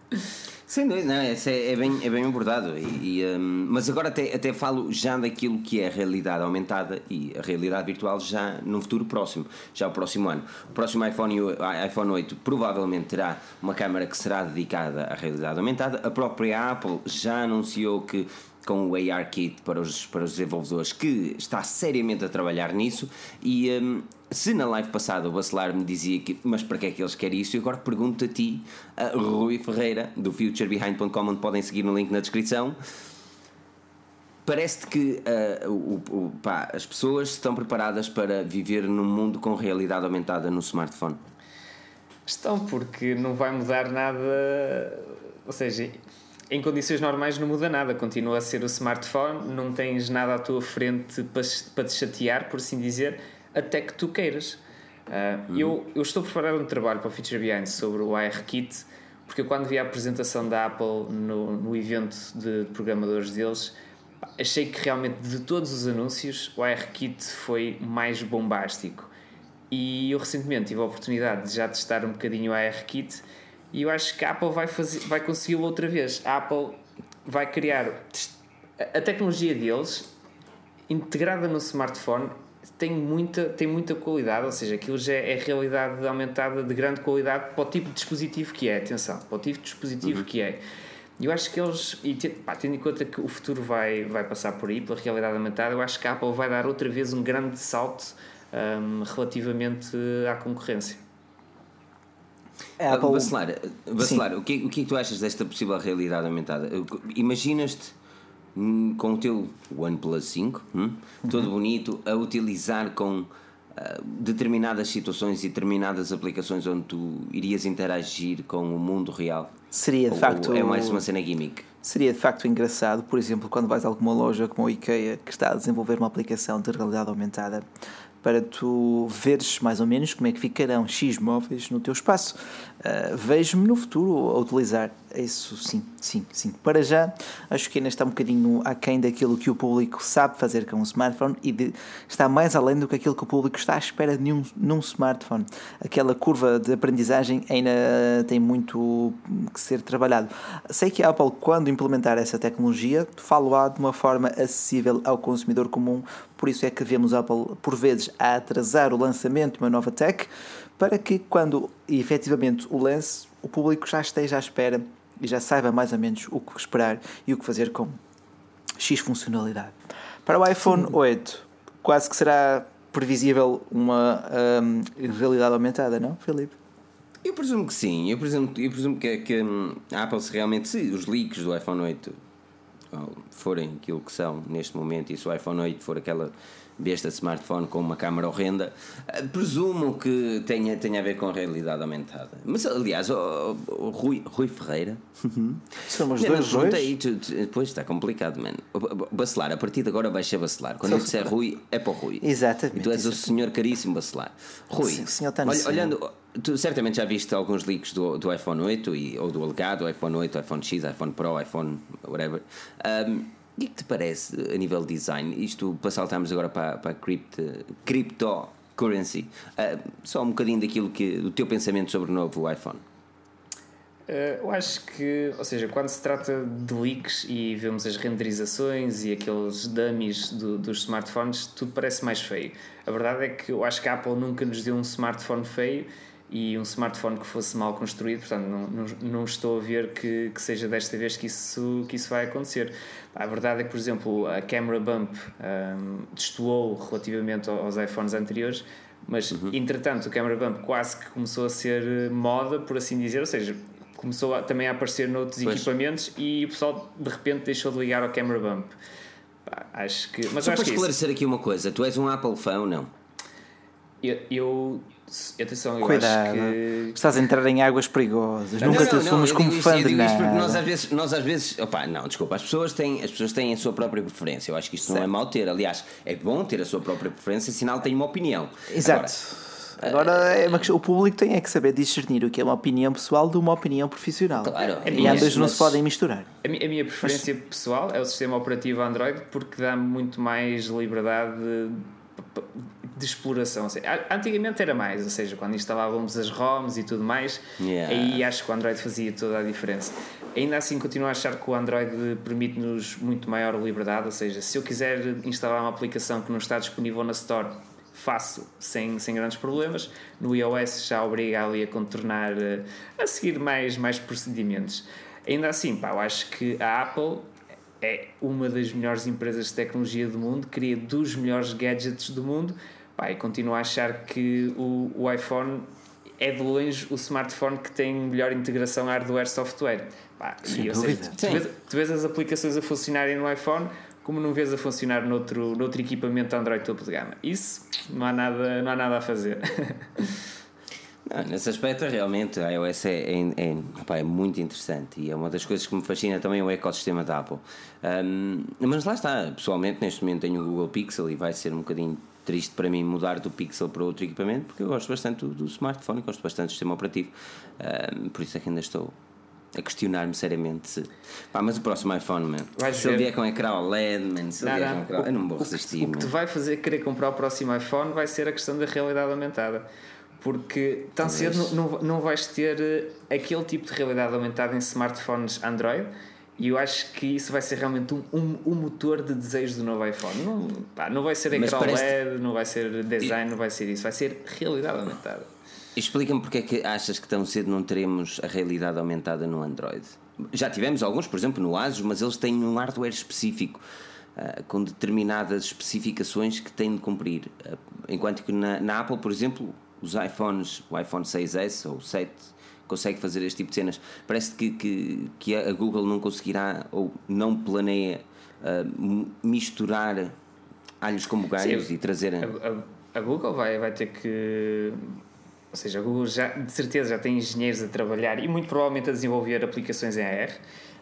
Sem dúvida, não, é, é, bem, é bem abordado. E, e um, mas agora até, até falo já daquilo que é a realidade aumentada e a realidade virtual já no futuro próximo, já o próximo ano. O próximo iPhone, iPhone 8 provavelmente terá uma câmera que será dedicada à realidade aumentada. A própria Apple já anunciou que com o AR Kit para os, para os desenvolvedores que está seriamente a trabalhar nisso e um, se na live passada o Bacelar me dizia que mas para que é que eles querem isto, eu agora pergunto a ti, a Rui Ferreira do futurebehind.com onde podem seguir no link na descrição Parece-te que uh, o, o, pá, as pessoas estão preparadas para viver num mundo com realidade aumentada no smartphone? Estão, porque não vai mudar nada. Ou seja, em condições normais não muda nada, continua a ser o smartphone, não tens nada à tua frente para, para te chatear, por assim dizer, até que tu queiras. Uh, uhum. eu, eu estou a preparar um trabalho para o Feature Behind sobre o ARKit, porque eu, quando vi a apresentação da Apple no, no evento de programadores deles, achei que realmente de todos os anúncios o ARKit foi mais bombástico. E eu recentemente tive a oportunidade de já testar um bocadinho o ARKit e eu acho que a Apple vai, fazer, vai consegui-lo outra vez. A Apple vai criar a tecnologia deles integrada no smartphone tem muita, tem muita qualidade, ou seja, aquilo já é realidade aumentada de grande qualidade para o tipo de dispositivo que é, atenção, para o tipo de dispositivo uhum. que é. Eu acho que eles, e pá, tendo em conta que o futuro vai, vai passar por aí, pela realidade aumentada, eu acho que a Apple vai dar outra vez um grande salto um, relativamente à concorrência. É, Apple... Bacelar, Bacelar o, que, o que é que tu achas desta possível realidade aumentada? Imaginas-te com o teu OnePlus 5, hum, todo uhum. bonito, a utilizar com uh, determinadas situações e determinadas aplicações onde tu irias interagir com o mundo real? Seria de ou, facto. Ou é mais uma cena gimmick? Seria de facto engraçado, por exemplo, quando vais a alguma loja como a IKEA que está a desenvolver uma aplicação de realidade aumentada, para tu veres mais ou menos como é que ficarão X móveis no teu espaço. Uh, Vejo-me no futuro a utilizar isso, sim, sim, sim. Para já, acho que ainda está um bocadinho aquém daquilo que o público sabe fazer com o smartphone e de, está mais além do que aquilo que o público está à espera de um, num smartphone. Aquela curva de aprendizagem ainda tem muito que ser trabalhado. Sei que a Apple, quando implementar essa tecnologia, falo-á de uma forma acessível ao consumidor comum, por isso é que vemos a Apple, por vezes, a atrasar o lançamento de uma nova tech, para que quando efetivamente o lance, o público já esteja à espera e já saiba mais ou menos o que esperar e o que fazer com X funcionalidade. Para o iPhone Sim. 8, quase que será previsível uma um, realidade aumentada, não, Felipe? Eu presumo que sim, eu presumo, eu presumo que, que hum, a Apple se realmente, se os leaks do iPhone 8 forem aquilo que são neste momento e se o iPhone 8 for aquela besta smartphone com uma câmera horrenda, eh, presumo que tenha, tenha a ver com a realidade aumentada. Mas aliás, o, o Rui, Rui Ferreira. Somos dois Ruis. Depois está complicado, mano. Bacelar, a partir de agora vai ser Bacelar. Quando eu disser Rui, é para o Rui. Exatamente. E tu és exatamente. o senhor caríssimo Bacelar. Rui, Sim, o senhor está olha, olhando, tu certamente já viste alguns leaks do, do iPhone 8 e, ou do alegado iPhone 8, iPhone X, iPhone Pro, iPhone whatever. Um, que é que te parece a nível de design? Isto para saltarmos agora para, para a crypto, cryptocurrency. Uh, só um bocadinho daquilo que, do teu pensamento sobre o novo iPhone. Uh, eu acho que, ou seja, quando se trata de leaks e vemos as renderizações e aqueles dummies do, dos smartphones, tudo parece mais feio. A verdade é que eu acho que a Apple nunca nos deu um smartphone feio e um smartphone que fosse mal construído, portanto não, não, não estou a ver que, que, seja desta vez que isso, que isso vai acontecer. A verdade é que, por exemplo, a camera bump um, destoou relativamente aos iPhones anteriores, mas uhum. entretanto o camera bump quase que começou a ser moda, por assim dizer, ou seja, começou a, também a aparecer noutros pois. equipamentos e o pessoal de repente deixou de ligar ao camera bump. Acho que. Mas Só para é esclarecer aqui uma coisa, tu és um Apple fã ou não? eu, eu Atenção, eu Cuidado. acho que. Estás a entrar em águas perigosas. Não, Nunca não, te assumes como fã de nada. Porque nós às vezes, nós às vezes opa, não, desculpa, as pessoas, têm, as pessoas têm a sua própria preferência. Eu acho que isto certo. não é mau ter. Aliás, é bom ter a sua própria preferência, sinal tem uma opinião. Exato. Agora, Agora é uma, o público tem é que saber discernir o que é uma opinião pessoal de uma opinião profissional. Claro. E ambas não se podem misturar. A minha, a minha preferência mas... pessoal é o sistema operativo Android porque dá muito mais liberdade de exploração. Antigamente era mais, ou seja, quando instalávamos as ROMs e tudo mais, yeah. aí acho que o Android fazia toda a diferença. Ainda assim, continuo a achar que o Android permite-nos muito maior liberdade, ou seja, se eu quiser instalar uma aplicação que não está disponível na Store, faço sem, sem grandes problemas. No iOS já obriga ali a contornar, eh, a seguir mais, mais procedimentos. Ainda assim, pá, eu acho que a Apple é uma das melhores empresas de tecnologia do mundo, cria dos melhores gadgets do mundo, pá, e continuo a achar que o, o iPhone é de longe o smartphone que tem melhor integração hardware-software. Sem e, dúvida. Seja, tu, vês, tu, vês, as aplicações a funcionarem no iPhone como não vês a funcionar noutro, noutro equipamento Android topo de gama. Isso não há nada, não há nada a fazer. Não, nesse aspecto, realmente, a iOS é, é, é, opa, é, muito interessante e é uma das coisas que me fascina também o ecossistema da Apple. Um, mas lá está, pessoalmente, neste momento tenho o Google Pixel e vai ser um bocadinho triste para mim mudar do Pixel para outro equipamento porque eu gosto bastante do, do smartphone, gosto bastante do sistema operativo, um, por isso é que ainda estou a questionar-me seriamente se. Pá, mas o próximo iPhone, man, Vais se ver. ele vier com ecrã OLED, man, se não, ele vier com ecrã, eu não vou resistir. O que, o que te vai fazer querer comprar o próximo iPhone vai ser a questão da realidade aumentada porque tão cedo não, não vais ter eh, aquele tipo de realidade aumentada em smartphones Android e eu acho que isso vai ser realmente um, um, um motor de desejo do novo iPhone. Não, pá, não vai ser ecrã. LED, não vai ser design, e... não vai ser isso, vai ser realidade aumentada. Explica-me porque é que achas que tão cedo não teremos a realidade aumentada no Android. Já tivemos alguns, por exemplo, no Asus, mas eles têm um hardware específico. Uh, com determinadas especificações que têm de cumprir. Uh, enquanto que na, na Apple, por exemplo, os iPhones, o iPhone 6S ou 7 consegue fazer este tipo de cenas. Parece que, que, que a Google não conseguirá ou não planeia uh, misturar alhos como galhos Sim, e trazer. A, a, a, Google vai, vai ter que. Ou seja, a Google já, de certeza já tem engenheiros a trabalhar e muito provavelmente a desenvolver aplicações em AR.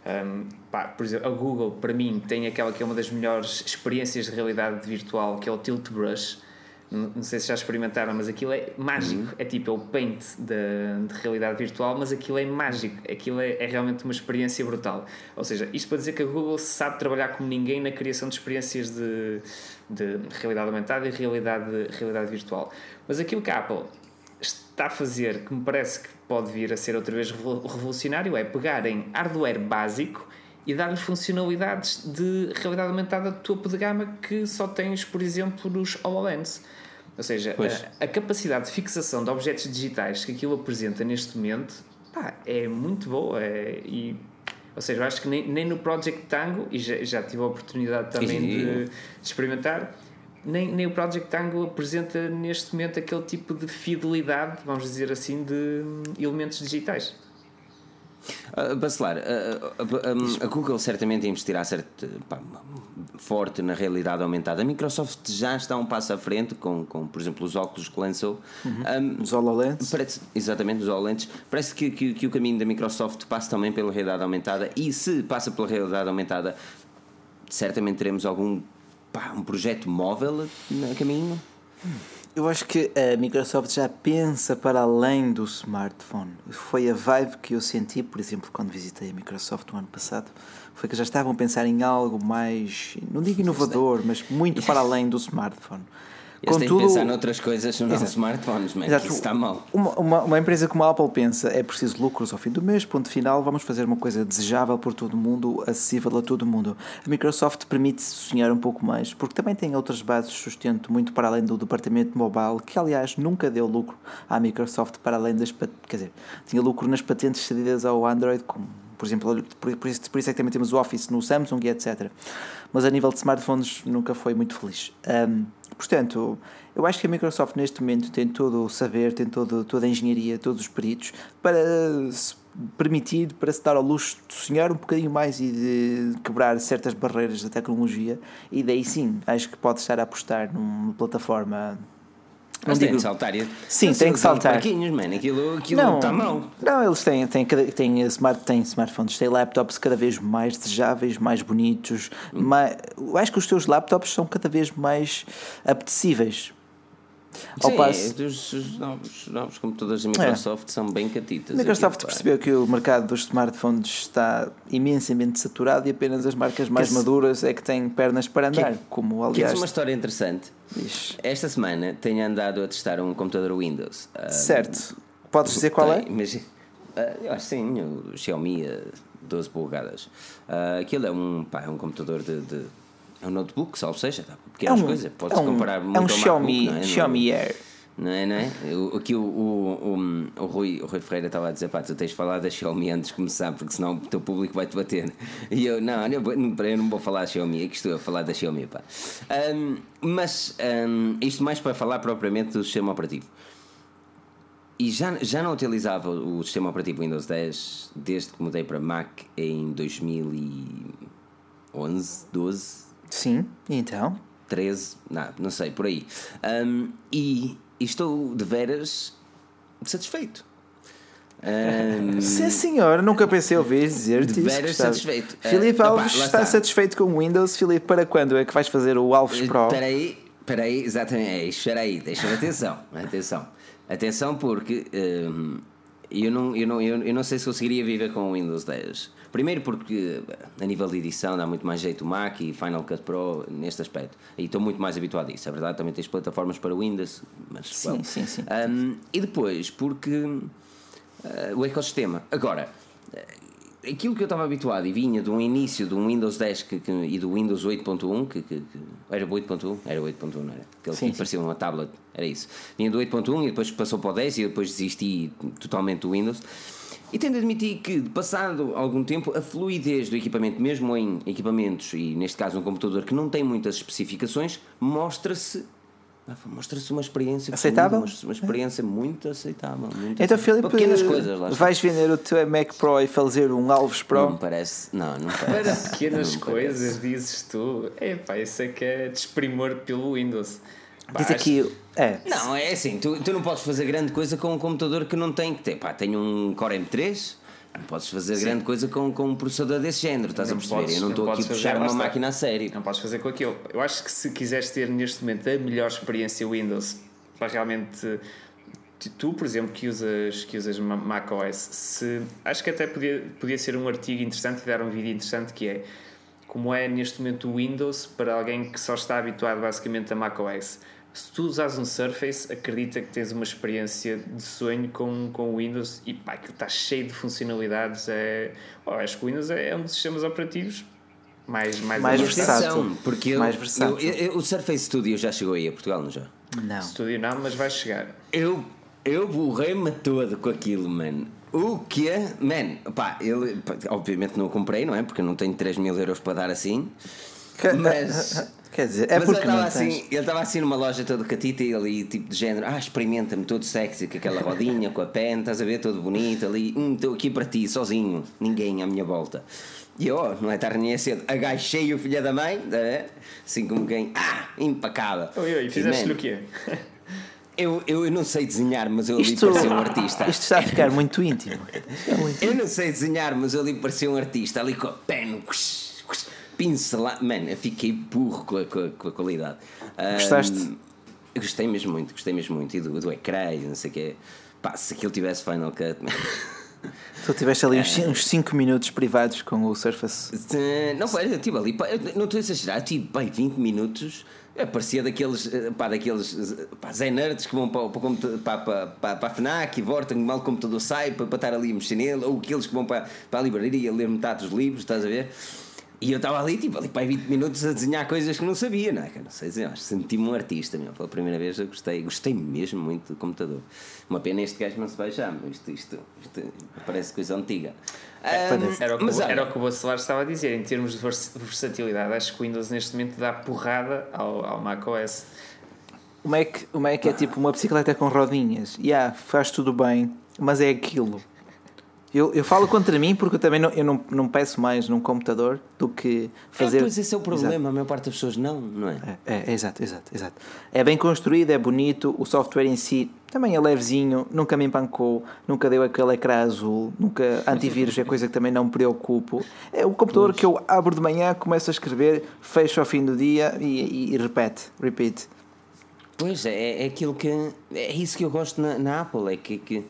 Um, pá, por exemplo, a Google, para mim, tem aquela que é uma das melhores experiências de realidade virtual, que é o Tilt Brush não, sei se já experimentaram, mas aquilo é mágico. Uhum. É tipo, é o paint de, de, realidade virtual, mas aquilo é mágico. Aquilo é, é, realmente uma experiência brutal. Ou seja, isto para dizer que a Google sabe trabalhar como ninguém na criação de experiências de, de realidade aumentada e realidade, realidade virtual. Mas aquilo que a Apple está a fazer, que me parece que pode vir a ser outra vez revolucionário, é pegar em hardware básico e dar-lhe funcionalidades de realidade aumentada de topo de gama que só tens, por exemplo, nos HoloLens. Ou seja, a, a, capacidade de fixação de objetos digitais que aquilo apresenta neste momento pá, é muito boa. É, e, ou seja, eu acho que nem, nem no Project Tango, e já, já tive a oportunidade também de, de, experimentar, nem, nem o Project Tango apresenta neste momento aquele tipo de fidelidade, vamos dizer assim, de elementos digitais. Uh, Bacelar, uh, uh, a Google certamente investirá certo, pá, forte na realidade aumentada. A Microsoft já está um passo à frente com, com por exemplo, os óculos que lançou. Uhum. Um, os HoloLens. Parece, exatamente, os HoloLens. Parece que, que, que, o caminho da Microsoft passa também pela realidade aumentada e se passa pela realidade aumentada, certamente teremos algum pá, um projeto móvel no caminho. Hum. Eu acho que a Microsoft já pensa para além do smartphone. Foi a vibe que eu senti, por exemplo, quando visitei a Microsoft no ano passado. Foi que já estavam a pensar em algo mais, não digo inovador, mas muito para além do smartphone. Eles Contudo, têm que pensar noutras coisas nos nossos smartphones, mas isso está mal. Uma, uma, uma, empresa como a Apple pensa, é preciso lucros ao fim do mês, ponto final, vamos fazer uma coisa desejável por todo mundo, acessível a todo mundo. A Microsoft permite sonhar um pouco mais, porque também tem outras bases de sustento muito para além do departamento mobile, que aliás nunca deu lucro à Microsoft para além das... Quer dizer, tinha lucro nas patentes cedidas ao Android, como por exemplo, por, por, isso, por isso é que também temos o Office no Samsung e etc. Mas a nível de smartphones nunca foi muito feliz. Um, Portanto, eu acho que a Microsoft neste momento tem todo o saber, tem todo, toda a engenharia, todos os peritos para se permitir, para se dar ao luxo de sonhar um bocadinho mais e de quebrar certas barreiras da tecnologia. E daí sim, acho que pode estar a apostar numa plataforma mas tem que saltar. Sim, tem que saltar. Man. Aquilo, aquilo não está mal. Não, eles têm, têm, têm, smart, têm smartphones, têm laptops cada vez mais desejáveis, mais bonitos. Hum. Mais, acho que os teus laptops são cada vez mais apetecíveis. Sim, passo... os, os, novos, novos computadores da Microsoft é. são bem catitas. A Microsoft aqui, percebeu que o mercado dos smartphones está imensamente saturado e apenas as marcas mais que maduras é que têm pernas para andar. Que, como, aliás... Que uma história interessante. Ixi. Esta semana tenho andado a testar um computador Windows. Certo. Podes dizer qual é? Mas, uh, eu acho sim, o Xiaomi 12 polegadas. Uh, aquilo é um, pá, é um computador de, de é um notebook, salvo seja, dá pequenas é um, coisas. Pode-se é um, comparar muito é um Xiaomi, MacBook, não é? Xiaomi Air. Não é, não é? Aqui o, o, o, o, Rui, o Rui Ferreira estava a dizer: pá, tu tens de falar da Xiaomi antes de começar, porque senão o teu público vai-te bater. E eu, não, eu, eu não vou falar da Xiaomi, é que estou a falar da Xiaomi, pá. Um, mas um, isto mais para falar propriamente do sistema operativo. E já, já não utilizava o sistema operativo Windows 10 desde que mudei para Mac em 2011, 12 Sim, então? 13, não, não sei, por aí. Um, e, e estou de veras satisfeito. Um, Sim, senhor, nunca pensei ouvir dizer-te De veras satisfeito. Filipe Eh, opá, Alves lá está está. satisfeito com o Windows. Filipe, para quando é que vais fazer o Alves Pro? Espera aí, espera aí, exatamente, é isso, espera aí, deixa-me atenção, atenção. Atenção porque hum, eu, não, eu, não, eu, eu não sei se conseguiria viver com o Windows 10. Primeiro porque a nível de edição dá muito mais jeito o Mac e Final Cut Pro neste aspecto. E estou muito mais habituado a isso. É verdade, também tens plataformas para Windows, mas Sim, well. sim, sim. Hum, e depois porque ah, o ecossistema. Agora, eh, aquilo que eu estava habituado e vinha de um início de um Windows 10 que, que- e do Windows 8.1, que, que, era o 8.1, era o 8.1, não era? Aquele Sim, que sim. parecia uma tablet, era isso. Vinha do 8.1 e depois passou para o 10 e depois desisti totalmente do Windows. E tenho de admitir que, passado algum tempo, a fluidez do equipamento, mesmo em equipamentos, e neste caso um computador que não tem muitas especificações, mostra-se mostra-se uma experiência Aceitável? uma, uma experiência muito aceitável. Muito Então, aceitável. Filipe, Para pequenas coisas, vais vender o teu Mac Pro e fazer um Alves Não Pro? parece. Não, não Para parece. pequenas Não coisas, dizes tu. Epá, isso é que é desprimor pelo Windows. Diz aqui. É. Não, é assim, tu, tu não podes fazer grande coisa com um computador que não tem que ter. Pá, tenho um Core M3, não podes fazer grande coisa com, com um processador desse género, estás a Não perceber? podes- eu não estou aqui a puxar uma máquina a sério. Não podes fazer com aquilo. Eu acho que se quiseres ter neste momento a melhor experiência Windows para realmente tu- por exemplo, que usas, que usas Ma- macOS, se, acho que até podia, podia ser um artigo interessante e dar um vídeo interessante que é como é neste momento o Windows para alguém que só está habituado basicamente a macOS. Se tu usares um Surface, acredita que tens uma experiência de sonho com, com o Windows e pá, aquilo está cheio de funcionalidades. É, oh, acho que o Windows é um dos sistemas operativos mais, mais, Mais versátil. porque eu, Mais versátil. eu- eu- o Surface Studio já chegou aí a Portugal, não já? Não. Estúdio não, mas vai chegar. Eu, eu borrei-me todo com aquilo, mano. O que é? Man, pá, ele, pá, obviamente não o comprei, não é? Porque eu não tenho 3 mil euros para dar assim. Mas. Quer dizer, é Mas porque ele estava assim, ele estava assim numa loja todo catita e ali, tipo de género, ah, experimenta-me todo sexy, com aquela rodinha, com a pen, estás a ver, todo bonito ali, hum, estou aqui para ti, sozinho, ninguém à minha volta. E eu, oh, não é tarde nem é cedo, agachei o filho da mãe, tá assim como quem, ah, impecável. Oi, oi, E, fizeste-lhe o quê? Eu, eu não sei desenhar, mas eu ali Isto, parecia um artista. isto está a ficar muito íntimo. Eu não sei desenhar, mas eu ali parecia um artista, ali com a pen, cush, cush, pincelar. Mano, eu fiquei burro com a, com a- qualidade. Gostaste? eu gostei mesmo muito, gostei mesmo muito. E do, do ecrã e não sei o quê. Pá, se aquilo tivesse Final Cut. Tu tiveste ali uns 5 minutos privados com o Surface. Não eu tive ali, não estou a exagerar, tive pá, 20 minutos. Eu parecia daqueles, eh, pá, daqueles eh, pá, Zen nerds que vão para, para, para, para, para a FNAC e voltam, mal o computador sai para, para estar ali a mexer nele, ou aqueles que vão para, para a livraria ler metade dos livros, estás a ver? E eu estava ali, tipo, ali para 20 minutos a desenhar coisas que não sabia, não é? Que eu não sei dizer, mas senti-me um artista, meu. Pela primeira vez eu gostei, gostei mesmo muito do computador. Uma pena este gajo não se vai já, mas isto, isto, isto parece coisa antiga. Parece. Era o, que, mas o- olha, era o que o Bacelar estava a dizer, em termos de vers- versatilidade. Acho que o Windows neste momento dá porrada ao, ao macOS. O Mac, o Mac é tipo uma bicicleta com rodinhas. Yeah, faz tudo bem, mas é aquilo. Eu, eu falo contra mim porque eu também não, eu não, não peço mais num computador do que fazer. É, pois esse é o problema, a maior parte das pessoas não, não é? É, é, é, exato, exato, exato. É bem construído, é bonito, o software em si também é levezinho, nunca me empancou, nunca deu aquele ecrã azul, nunca antivírus é coisa que também não me preocupo. É o computador que eu abro de manhã, começo a escrever, fecho ao fim do dia e, e, e repete, repeat. Pois é, é aquilo que. É isso que eu gosto na, na Apple, é que. que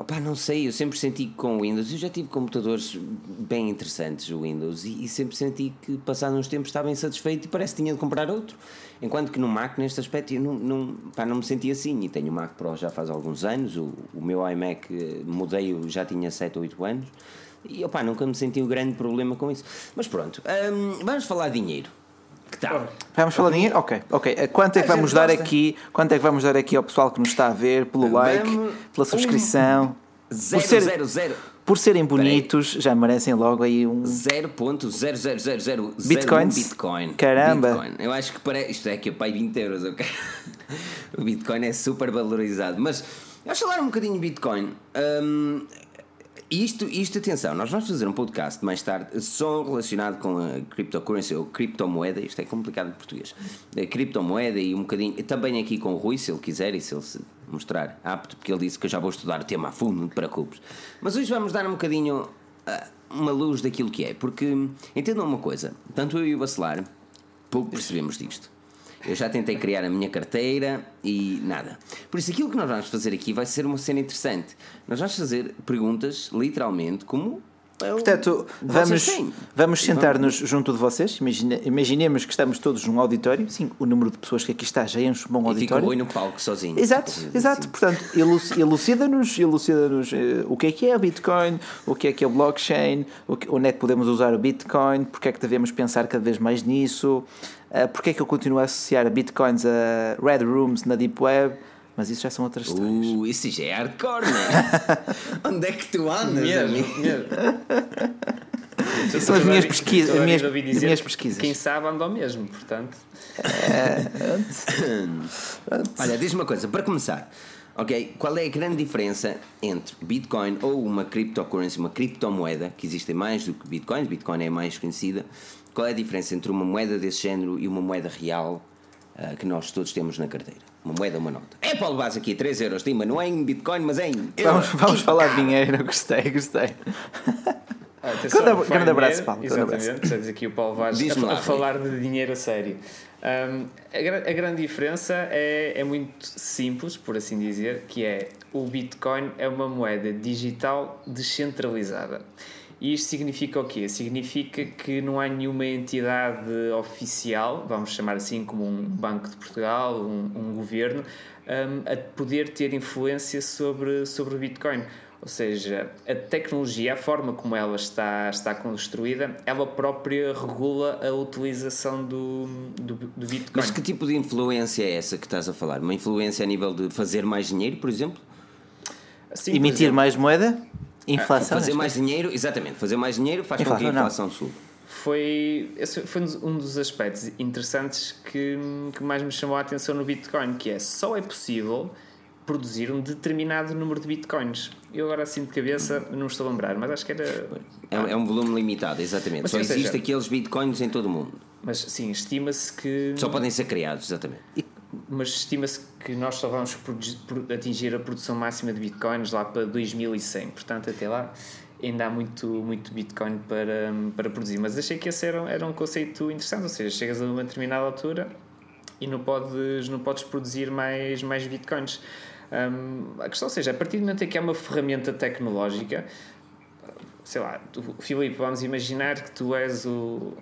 opá, não sei, eu sempre senti que com o Windows, eu já tive computadores bem interessantes, o Windows, e, e sempre senti que passado uns tempos estava insatisfeito e parece que tinha de comprar outro. Enquanto que no Mac, neste aspecto, eu não, não, pá, não me senti assim. E tenho o Mac Pro já faz alguns anos, o, o meu iMac eh, mudei-o já tinha 7 ou 8 anos, e opá, nunca me senti um grande problema com isso. Mas pronto, hum, vamos falar de dinheiro. Tal? Vamos falar dinheiro? Ok, ok. Eh, Quanto é que vamos dar aqui? Quanto é que vamos dar aqui ao pessoal que nos está a ver, pelo like, pela subscrição? Zero, ser- zero, zero. Por serem bonitos, já merecem logo aí um. 0.00001 Bitcoins? Bitcoin. Caramba. Bitcoin. Eu acho que parece. Isto é que é pai 20 euros, ok? o Bitcoin é super valorizado. Mas vamos falar um bocadinho de Bitcoin. Hum, isto, isto, atenção, nós vamos fazer um podcast mais tarde só relacionado com a cryptocurrency ou criptomoeda, isto é complicado em português. A criptomoeda e um bocadinho, também aqui com o Rui, se ele quiser e se ele se mostrar apto, porque ele disse que eu já vou estudar o tema a fundo, não te preocupes. Mas hoje vamos dar um bocadinho uh, uma luz daquilo que é, porque entendam uma coisa, tanto eu e o Bacelar pouco percebemos disto. Eu já tentei criar a minha carteira e nada. Por isso, aquilo que nós vamos fazer aqui vai ser uma cena interessante. Nós vamos fazer perguntas, literalmente, como eu, Portanto, vamos, vamos sentar-nos junto de vocês. Imagine, imaginemos que estamos todos num auditório. Sim, o número de pessoas que aqui está já enche um bom e auditório. E fica no palco sozinho. Exato, exato. Assim. Portanto, elucida-nos elucida-nos uh, o que é que é o Bitcoin, o que é que é o blockchain, o que, onde é que podemos usar o Bitcoin, porque é que devemos pensar cada vez mais nisso, uh, porque é que eu continuo a associar Bitcoins a Red Rooms na Deep Web. Mas isso já são outras histórias. Uh, isso já é hardcore, né? Onde é que tu andas, mesmo, mesmo. Isso são as minhas pesquisas. As minhas, as minhas pesquisas. Quem sabe anda ao mesmo, portanto. Olha, diz-me uma coisa, para começar. Ok, qual é a grande diferença entre Bitcoin ou uma cryptocurrency, uma criptomoeda, que existem mais do que Bitcoin, Bitcoin é mais conhecida. Qual é a diferença entre uma moeda desse género e uma moeda real uh, que nós todos temos na carteira? Uma moeda, uma nota. É para levar aqui 3 euros, Tima, não é em Bitcoin, mas é em. Vamos, vamos falar de dinheiro, gostei, gostei. Ah, grande, grande abraço, Paulo. Exatamente, já diz aqui o Paulo Vaz a, a, falar de dinheiro a sério. Um, a, a, grande diferença é, é muito simples, por assim dizer, que é o Bitcoin é uma moeda digital descentralizada. E isto significa o quê? Significa que não há nenhuma entidade oficial, vamos chamar assim como um Banco de Portugal, um, um governo, um, a poder ter influência sobre, sobre o Bitcoin. Ou seja, a tecnologia, a forma como ela está, está construída, ela própria regula a utilização do, do, do Bitcoin. Mas que tipo de influência é essa que estás a falar? Uma influência a nível de fazer mais dinheiro, por exemplo? Sim, Emitir por exemplo, mais moeda? Inflação. fazer mais dinheiro, exatamente, fazer mais dinheiro faz inflação, com que a inflação não. suba. Foi, esse foi um dos aspectos interessantes que, que mais me chamou a atenção no Bitcoin, que é só é possível produzir um determinado número de bitcoins. Eu agora assim de cabeça não estou a lembrar, mas acho que era. É, é um volume limitado, exatamente. Mas, Só existe seja, aqueles bitcoins em todo o mundo. Mas sim, estima-se que. Só podem ser criados, exatamente. E mas estima-se que nós só vamos atingir a produção máxima de bitcoins lá para 2100, portanto, até lá ainda há muito, muito bitcoin para, para produzir. Mas achei que esse era, era um conceito interessante, ou seja, chegas a uma determinada altura e não podes, não podes produzir mais, mais bitcoins. Um, a questão, seja, a partir do momento em que é uma ferramenta tecnológica, sei lá, tu, Filipe, vamos imaginar que tu és o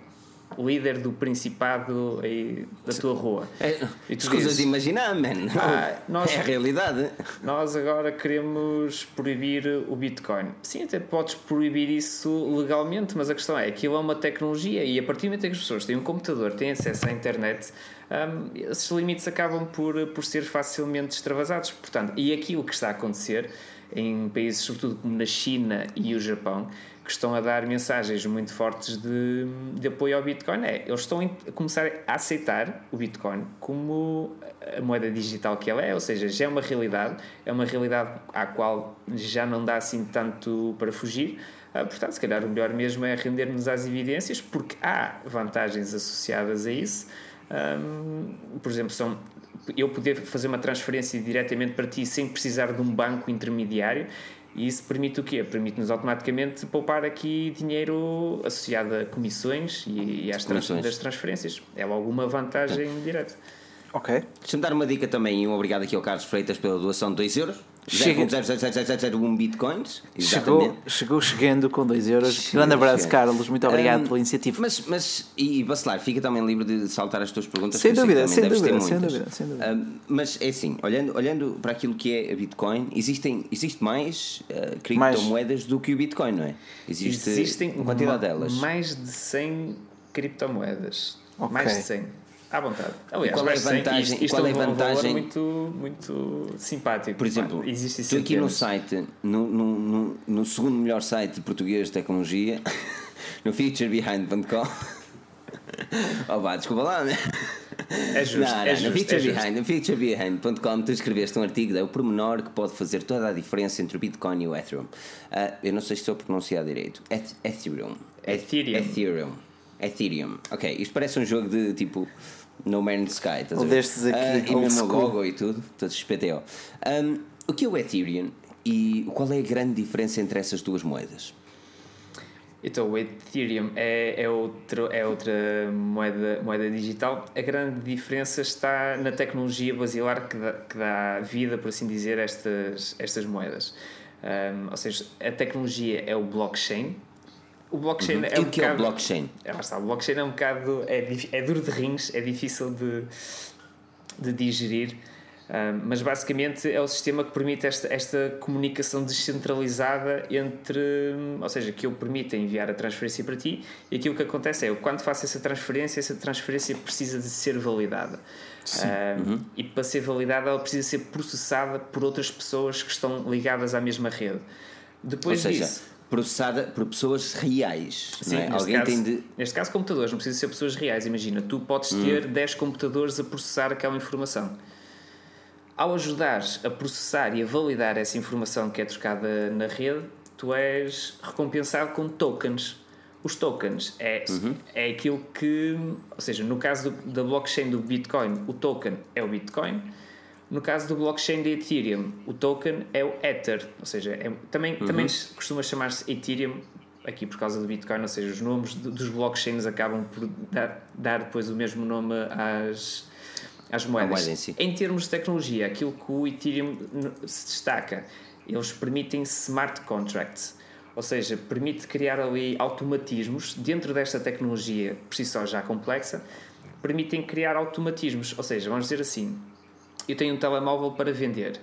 líder do Principado aí da tua rua. É, e tu coisas de imaginar, man. Ah, nós, é a realidade. Nós agora queremos proibir o Bitcoin. Sim, até podes proibir isso legalmente, mas a questão é: aquilo é uma tecnologia e a partir do momento em que as pessoas têm um computador, têm acesso à internet, um, esses limites acabam por, por ser facilmente extravasados. Portanto, e aquilo que está a acontecer em países, sobretudo como na China e o Japão, que estão a dar mensagens muito fortes de, de apoio ao Bitcoin é eles estão a começar a aceitar o Bitcoin como a moeda digital que ela é, ou seja, já é uma realidade, é uma realidade à qual já não dá assim tanto para fugir. Uh, portanto, se calhar o melhor mesmo é rendermos às evidências, porque há vantagens associadas a isso. Por exemplo, são eu poder fazer uma transferência diretamente para ti sem precisar de um banco intermediário e isso permite o quê? Permite-nos automaticamente poupar aqui dinheiro associado a comissões e, e às comissões. das transferências. É logo uma vantagem direta. Ok. Deixa-me dar uma dica também e um obrigado aqui ao Carlos Freitas pela doação de 2 euros. Chega... 0,00001 bitcoins. Chegou, chegou chegando com 2 euros. Chegou Grande abraço. Carlos. Muito obrigado um, pela iniciativa. Mas, mas e Bacelar, fica também livre de saltar as tuas perguntas. Sem dúvida, sem dúvida, sem dúvida, sem dúvida. Um, mas é assim, olhando, olhando para aquilo que é a Bitcoin, existem, existe mais uh, criptomoedas mais... do que o Bitcoin, não é? Existe existem uma quantidade delas. Mais de 100 criptomoedas. Okay. Mais de 100. À vontade. Aliás, qual é a vantagem? Isto, isto qual é a vantagem? muito, muito simpático. Por exemplo, existe tu aqui no site, no, no, no, no, segundo melhor site português de tecnologia, no featurebehind.com. oh, vá, desculpa lá, né? É justo. Não, é não, justo, no Feature é no featurebehind.com tu escreveste um artigo é o pormenor que pode fazer toda a diferença entre o Bitcoin e o Ethereum. Ah, eu não sei se estou a pronunciar direito. Eth- Ethereum. Ethereum. Ethereum. Ethereum. Ok, isto parece um jogo de tipo No Man's Sky. Estás a Ou ver? destes aqui, Ah, e old mesmo o school. logo e tudo, todos PTO. Um, o que é o Ethereum e qual é a grande diferença entre essas duas moedas? Então, o Ethereum é, é, outro, é outra moeda, moeda digital. A grande diferença está na tecnologia basilar que dá, que dá vida, por assim dizer, a estas, estas moedas. Um, ou seja, a tecnologia é o blockchain. O blockchain é e um o que é o bocado- blockchain? É, lá está, o blockchain é um bocado. É, é duro de rins, é difícil de, de digerir, ah, mas basicamente é o sistema que permite esta, esta comunicação descentralizada entre. Ou seja, que eu permite enviar a transferência para ti e aquilo que acontece é eu, quando faço essa transferência, essa transferência precisa de ser validada. Ah, E para ser validada, ela precisa ser processada por outras pessoas que estão ligadas à mesma rede. Ou Depois seja, disso. Processada por pessoas reais. Sim, é? neste, Alguém caso, tem de. neste caso computadores, não precisa ser pessoas reais. Imagina, tu podes Hum. ter 10 computadores a processar aquela informação. Ao ajudares a processar e a validar essa informação que é trocada na rede, tu és recompensado com tokens. Os tokens é, Uhum. é aquilo que, ou seja, no caso do- da blockchain do Bitcoin, o token é o Bitcoin. No caso do blockchain de Ethereum, o token é o Ether, ou seja, é- também, também se costuma chamar-se Ethereum aqui por causa do Bitcoin, ou seja, os nomes do- dos blockchains acabam por dar, dar depois o mesmo nome às, às moedas. moeda em si. termos de tecnologia, aquilo que o Ethereum se destaca, eles permitem smart contracts, ou seja, permite criar ali automatismos dentro desta tecnologia, por si só já complexa, permitem criar automatismos, ou seja, vamos dizer assim, eu tenho um telemóvel para vender.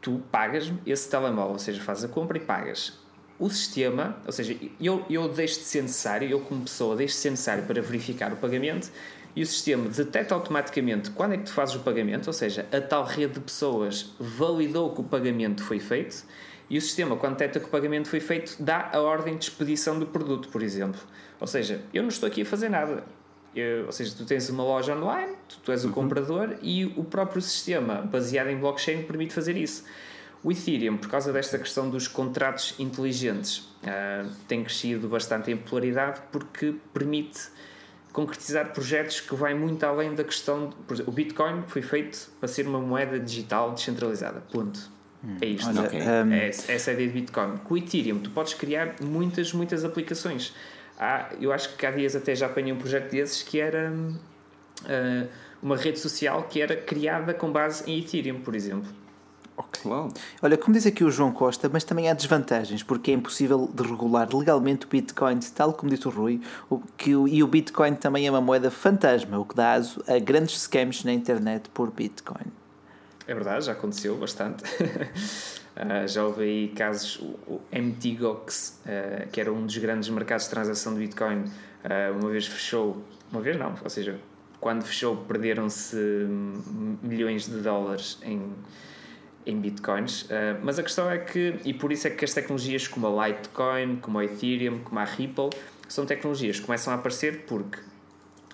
Tu pagas-me esse telemóvel, ou seja, fazes a compra e pagas. O sistema, ou seja, eu, eu deixo de ser necessário, eu como pessoa deixo de ser necessário para verificar o pagamento e o sistema detecta automaticamente quando é que tu fazes o pagamento, ou seja, a tal rede de pessoas validou que o pagamento foi feito e o sistema, quando detecta que o pagamento foi feito, dá a ordem de expedição do produto, por exemplo. Ou seja, eu não estou aqui a fazer nada. Ou seja, tu tens uma loja online, tu, tu és o comprador e o próprio sistema, baseado em blockchain, permite fazer isso. O Ethereum, por causa desta questão dos contratos inteligentes, ah, tem crescido bastante em popularidade porque permite concretizar projetos que vai muito além da questão. de- por exemplo, o Bitcoin foi feito para ser uma moeda digital descentralizada. Ponto. É isto. Olha, Ok. hum, É essa essa é a ideia de Bitcoin. Com o Ethereum, tu podes criar muitas, muitas aplicações. Há, eu acho que há dias até já apanhei um projeto desses que era ah, uma rede social que era criada com base em Ethereum, por exemplo. Uau. Olha, como diz aqui o João Costa, mas também há desvantagens, porque é impossível de regular legalmente o Bitcoin, tal como disse o Rui, o, que, o- e o Bitcoin também é uma moeda fantasma, o que dá aso a grandes scams na internet por Bitcoin. É verdade, já aconteceu bastante. Ah, já houve aí casos, o, o MTGOX, ah, que era um dos grandes mercados de transação de Bitcoin, ah, uma vez fechou, uma vez não, ou seja, quando fechou perderam-se milhões de dólares em, em Bitcoins. Mas a questão é que, e por isso é que as tecnologias como a Litecoin, como a Ethereum, como a Ripple, são tecnologias que começam a aparecer porque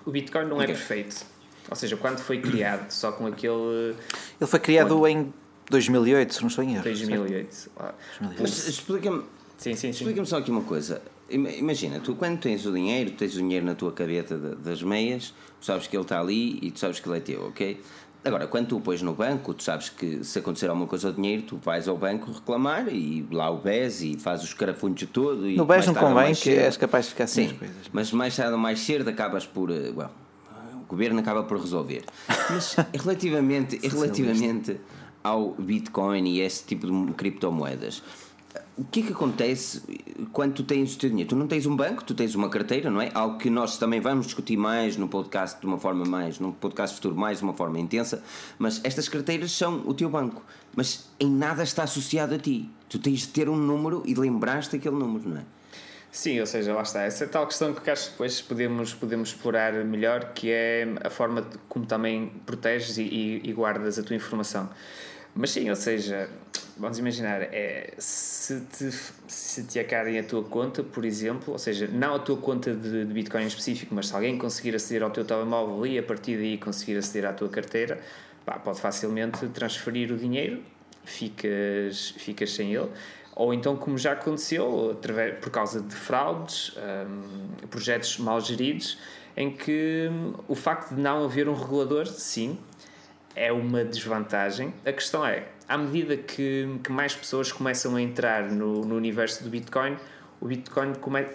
o Bitcoin não é Ok. perfeito. Ou seja, quando foi criado, só com aquele Ele foi criado em 2008, se não estou em erro. 2008. Ah, Mas explica-me Sim, sim, sim. explica-me só aqui uma coisa. Ima- Imagina, tu quando tens o dinheiro, tens o dinheiro na tua da- das meias, tu sabes que ele está ali e tu sabes que ele é teu, ok? Agora, quando tu o pões no banco, tu sabes que se acontecer alguma coisa ao dinheiro, tu vais ao banco reclamar e lá o BES e faz os carafunhos todo. E No BES não convém, que cedo- és capaz de ficar sem Sim, as coisas. mas mais tarde ou mais cedo acabas por. eh, well, o governo acaba por resolver. Mas relativamente, relativamente ao Bitcoin e esse tipo de criptomoedas, o que é que acontece quando tu tens o teu dinheiro? Tu não tens um banco, tu tens uma carteira, não é? Algo que nós também vamos discutir mais no podcast de uma forma mais, num podcast futuro mais de uma forma intensa, mas estas carteiras são o teu banco, mas em nada está associado a ti. Tu tens de ter um número e lembrar-te daquele número, não é? Sim, ou seja, lá está. Essa é tal questão que acho que depois podemos, podemos explorar melhor, que é a forma de como também proteges e, e- e guardas a tua informação. Mas sim, ou seja, vamos imaginar, é, se, te, se te acarem a tua conta, por exemplo, ou seja, não a tua conta de, de Bitcoin em específico, mas se alguém conseguir aceder ao teu telemóvel e a partir daí conseguir aceder à tua carteira, pá, pode facilmente transferir o dinheiro, ficas, ficas sem ele. Ou então, como já aconteceu, através, por causa de fraudes, um, projetos mal geridos, em que um, o facto de não haver um regulador, sim, é uma desvantagem. A questão é, à medida que, que mais pessoas começam a entrar no, no universo do Bitcoin, o Bitcoin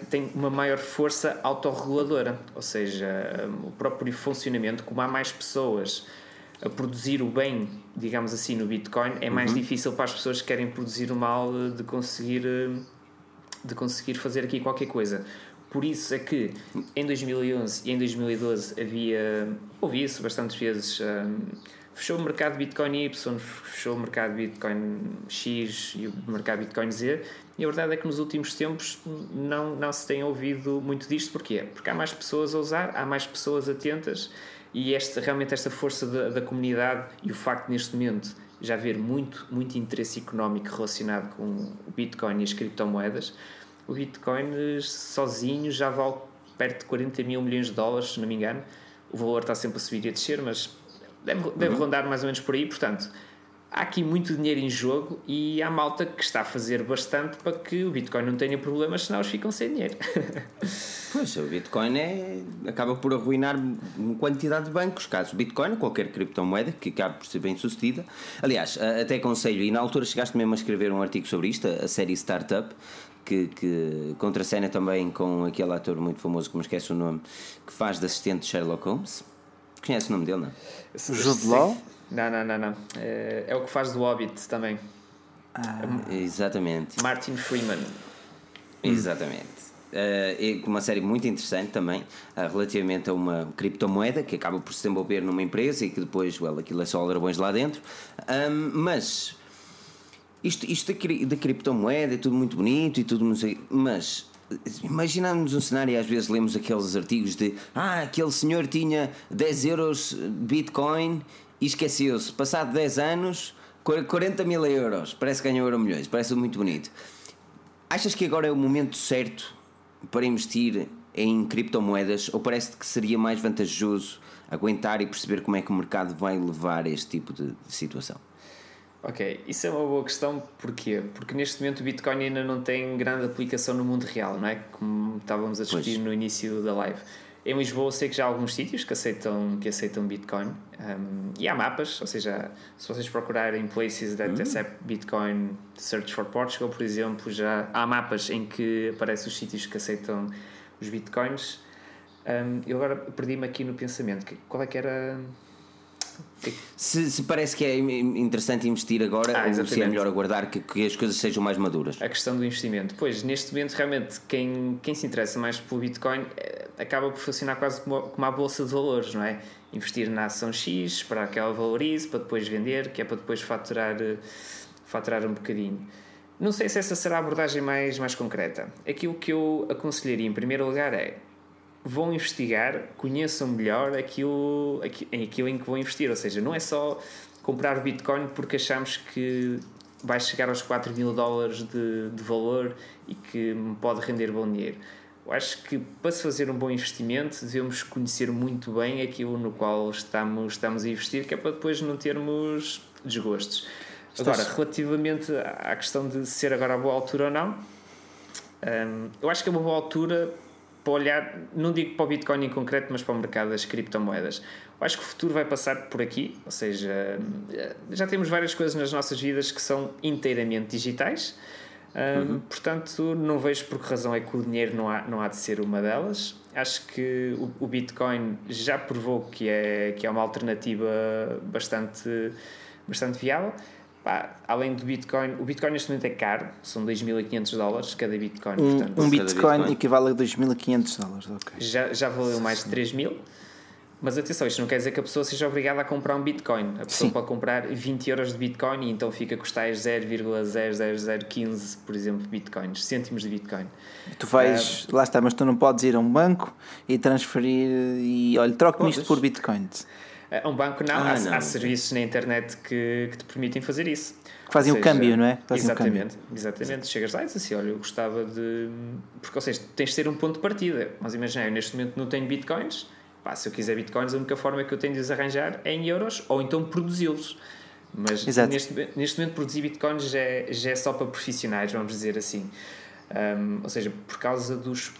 tem uma maior força autorreguladora, ou seja, um, o próprio funcionamento, como há mais pessoas a produzir o bem, digamos assim, no Bitcoin, é mais uhum. difícil para as pessoas que querem produzir o mal de conseguir, de conseguir fazer aqui qualquer coisa. Por isso é que em 2011 e em 2012 havia, ouvi isso bastantes vezes, um, fechou o mercado Bitcoin Y, fechou o mercado Bitcoin X e o mercado Bitcoin Z, e a verdade é que nos últimos tempos não, não se tem ouvido muito disto. Porquê? Porque há mais pessoas a usar, há mais pessoas atentas e esta, realmente esta força da, da comunidade e o facto neste momento já haver muito, muito interesse económico relacionado com o Bitcoin e as criptomoedas, o Bitcoin sozinho já vale perto de 40 mil milhões de dólares, se não me engano. O valor está sempre a subir e a descer, mas deve, deve uhum. rondar mais ou menos por aí. Portanto, há aqui muito dinheiro em jogo e há malta que está a fazer bastante para que o Bitcoin não tenha problemas, senão eles ficam sem dinheiro. pois, o Bitcoin é, acaba por arruinar uma quantidade de bancos, caso o Bitcoin, qualquer criptomoeda que acabe por ser bem sucedida. Aliás, até aconselho, e na altura chegaste mesmo a escrever um artigo sobre isto, a série Startup, que, que contracena também com aquele ator muito famoso, que me esquece o nome, que faz de assistente de Sherlock Holmes. Conhece o nome dele, não? É? Jude Law? Não, não, não, não. É, é o que faz do Hobbit também. Ah. Exatamente. Martin Freeman. Exatamente. Uh, é uma série muito interessante também, uh, relativamente a uma criptomoeda que acaba por se desenvolver numa empresa e que depois, well, aquilo é só aldrabões lá dentro. Um, mas isto, isto da, da criptomoeda é tudo muito bonito e tudo, mas imaginamos um cenário e às vezes lemos aqueles artigos de ah, aquele senhor tinha 10 euros Bitcoin e esqueceu-se, passado 10 anos, 40 mil euros, parece que ganhou euro milhões, parece muito bonito. Achas que agora é o momento certo para investir em criptomoedas ou parece que seria mais vantajoso aguentar e perceber como é que o mercado vai levar este tipo de, de situação? Ok, isso é uma boa questão, porquê? Porque neste momento o Bitcoin ainda não tem grande aplicação no mundo real, não é? Como estávamos a discutir pois. no início da live. Em Lisboa sei que já há alguns sítios que aceitam, que aceitam Bitcoin um, e há mapas, ou seja, se vocês procurarem places that uhum. accept Bitcoin, search for Portugal, por exemplo, já há mapas em que aparecem os sítios que aceitam os Bitcoins. Um, eu agora perdi-me aqui no pensamento. Qual é que era se, se, parece que é interessante investir agora ah, ou se é melhor aguardar que, que, as coisas sejam mais maduras? A questão do investimento. Pois, neste momento, realmente, quem, quem se interessa mais pelo Bitcoin eh, acaba por funcionar quase como, como a bolsa de valores, não é? Investir na ação X, esperar que ela valorize para depois vender, que é para depois faturar, eh, faturar um bocadinho. Não sei se essa será a abordagem mais, mais concreta. Aquilo que eu aconselharia em primeiro lugar é vão investigar, conheçam melhor aquilo, aquilo em que vão investir. Ou seja, não é só comprar Bitcoin porque achamos que vai chegar aos 4 mil dólares de, de valor e que pode render bom dinheiro. Eu acho que para se fazer um bom investimento devemos conhecer muito bem aquilo no qual estamos, estamos a investir, que é para depois não termos desgostos. Agora, relativamente à questão de ser agora a boa altura ou não, hum, eu acho que é uma boa altura para olhar, não digo para o Bitcoin em concreto, mas para o mercado das criptomoedas. Eu acho que o futuro vai passar por aqui, ou seja, já temos várias coisas nas nossas vidas que são inteiramente digitais. Uhum. portanto, não vejo por que razão é que o dinheiro não há, não há de ser uma delas. Acho que o, o Bitcoin já provou que é, que é uma alternativa bastante, bastante viável. Pá, além do Bitcoin, o Bitcoin neste momento é caro, são 2.500 dólares cada Bitcoin. Um, portanto, um Bitcoin, Bitcoin, equivale a 2.500 dólares, ok. Já, já valeu mais de 3.000, mas atenção, isto não quer dizer que a pessoa seja obrigada a comprar um Bitcoin. A pessoa Sim. pode comprar 20 euros de Bitcoin e então fica a custar 0,00015, por exemplo, Bitcoins, cêntimos de Bitcoin. Tu vais, uh, lá está, mas tu não podes ir a um banco e transferir e olha, troca-me isto por Bitcoins. A um banco não, Ah, há, não. há serviços na internet que, que te permitem fazer isso. Que fazem Ou o câmbio, não é? Fazem exatamente, exatamente. Chegas lá e dizes assim: olha, eu gostava de. Porque, ou seja, tens de ter um ponto de partida. Mas imagina, eu neste momento não tenho bitcoins. Pá, se eu quiser bitcoins, a única forma que eu tenho de os arranjar é em euros ou então produzi-los. Mas neste, neste momento produzir bitcoins já é, já é só para profissionais, vamos dizer assim. Um, ou seja, por causa dos.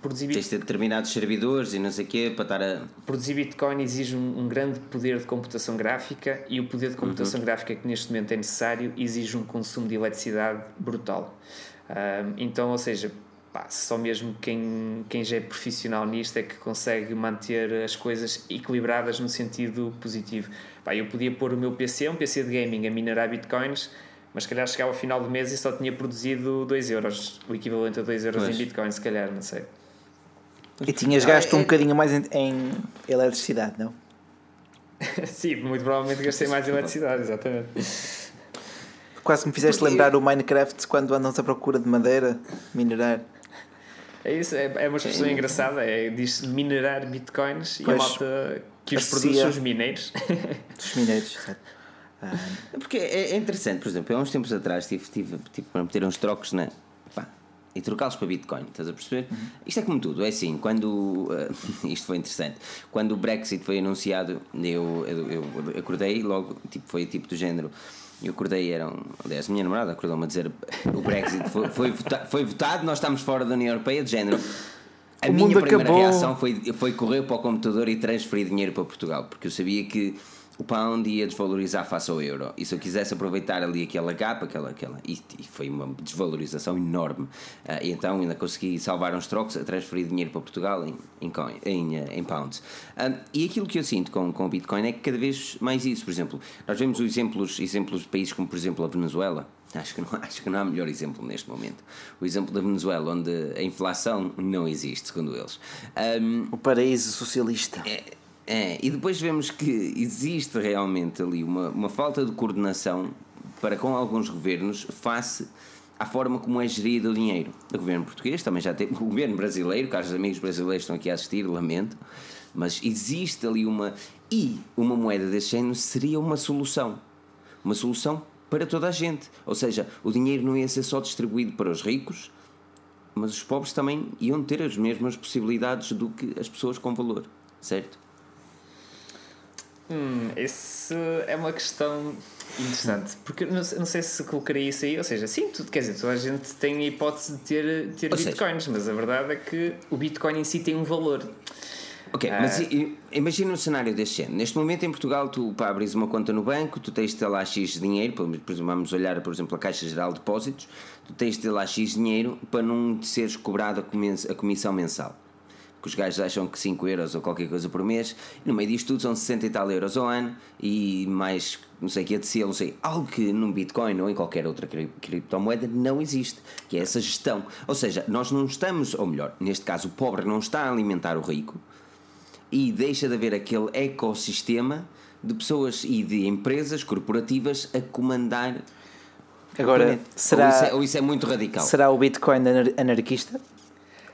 Produzir, Tens de ter determinados servidores e não sei o quê para estar a. produzir Bitcoin exige um, um grande poder de computação gráfica e o poder de computação gráfica que neste momento é necessário exige um consumo de eletricidade brutal. Então, ou seja, pá, só mesmo quem, quem já é profissional nisto é que consegue manter as coisas equilibradas no sentido positivo. Pá, eu podia pôr o meu PC, um PC de gaming, a minerar Bitcoins. Mas se calhar chegava ao final do mês e só tinha produzido 2 euros, o equivalente a 2 euros Pois. em Bitcoin, se calhar, não sei. E tinhas Ah, gasto um é- bocadinho mais em, em eletricidade, não? Sim, muito provavelmente gastei mais eletricidade, exatamente. Quase me fizeste Porque- lembrar o Minecraft quando andam-se à procura de madeira, minerar. É isso, é, é uma expressão engraçada, é diz minerar bitcoins e a Pois, malta que os produz são os mineiros. Dos mineiros, certo? Ah, Porque é, é interessante, por exemplo, há uns tempos atrás tive, tive, tive para meter uns trocos na. E trocá-los para Bitcoin, estás a perceber? Isto é como tudo, é assim, quando. eh, isto foi interessante. Quando o Brexit foi anunciado, eu, eu, eu acordei logo, tipo, foi tipo do género. Eu acordei, eram. Aliás, a minha namorada acordou-me a dizer o Brexit foi, foi, vota- foi votado, nós estamos fora da União Europeia, de género. A O minha primeira acabou. reação foi, foi correr para o computador e transferir dinheiro para Portugal, porque eu sabia que o pound ia desvalorizar face ao euro. E se eu quisesse aproveitar ali aquela gap, aquela, aquela, e, e foi uma desvalorização enorme. Ah, e então ainda consegui salvar uns trocos a transferir dinheiro para Portugal em, em, coin- em, eh, em pounds. Ah, e aquilo que eu sinto com, com o Bitcoin é que cada vez mais isso. Por exemplo, nós vemos os exemplos, exemplos de países como, por exemplo, a Venezuela. Acho que, não, acho que não há melhor exemplo neste momento. O exemplo da Venezuela, onde a inflação não existe, segundo eles. Ahm, o paraíso socialista. é, é, e depois vemos que existe realmente ali uma, uma falta de coordenação para com alguns governos face à forma como é gerido o dinheiro. O governo português também já tem, o governo brasileiro, caros amigos brasileiros estão aqui a assistir, lamento, mas existe ali uma. E uma moeda desse género seria uma solução. Uma solução para toda a gente. Ou seja, o dinheiro não ia ser só distribuído para os ricos, mas os pobres também iam ter as mesmas possibilidades do que as pessoas com valor, certo? Hum, esse é uma questão interessante, porque não, sei- não sei se colocaria isso aí, ou seja, sim, tudo, quer dizer, toda a gente tem a hipótese de ter, ter Ou seja- bitcoins, mas a verdade é que o bitcoin em si tem um valor. Ok, Ah. mas imagina um cenário deste género. Neste momento em Portugal, tu para abrir uma conta no banco, tu tens de ter lá X dinheiro, vamos olhar, por exemplo, a Caixa Geral de Depósitos, tu tens de ter lá X dinheiro para não te seres cobrado a comissão mensal. Que os gajos acham que 5 euros ou qualquer coisa por mês, e no meio disto tudo são 60 e tal euros ao ano e mais não sei o que é de selo, não sei, algo que num Bitcoin ou em qualquer outra cri- criptomoeda não existe, que é essa gestão. Ou seja, nós não estamos, ou melhor, neste caso, o pobre não está a alimentar o rico, e deixa de haver aquele ecossistema de pessoas e de empresas corporativas a comandar. Agora, será- Ou isso, é, ou isso é muito radical? Será o Bitcoin anar- anarquista?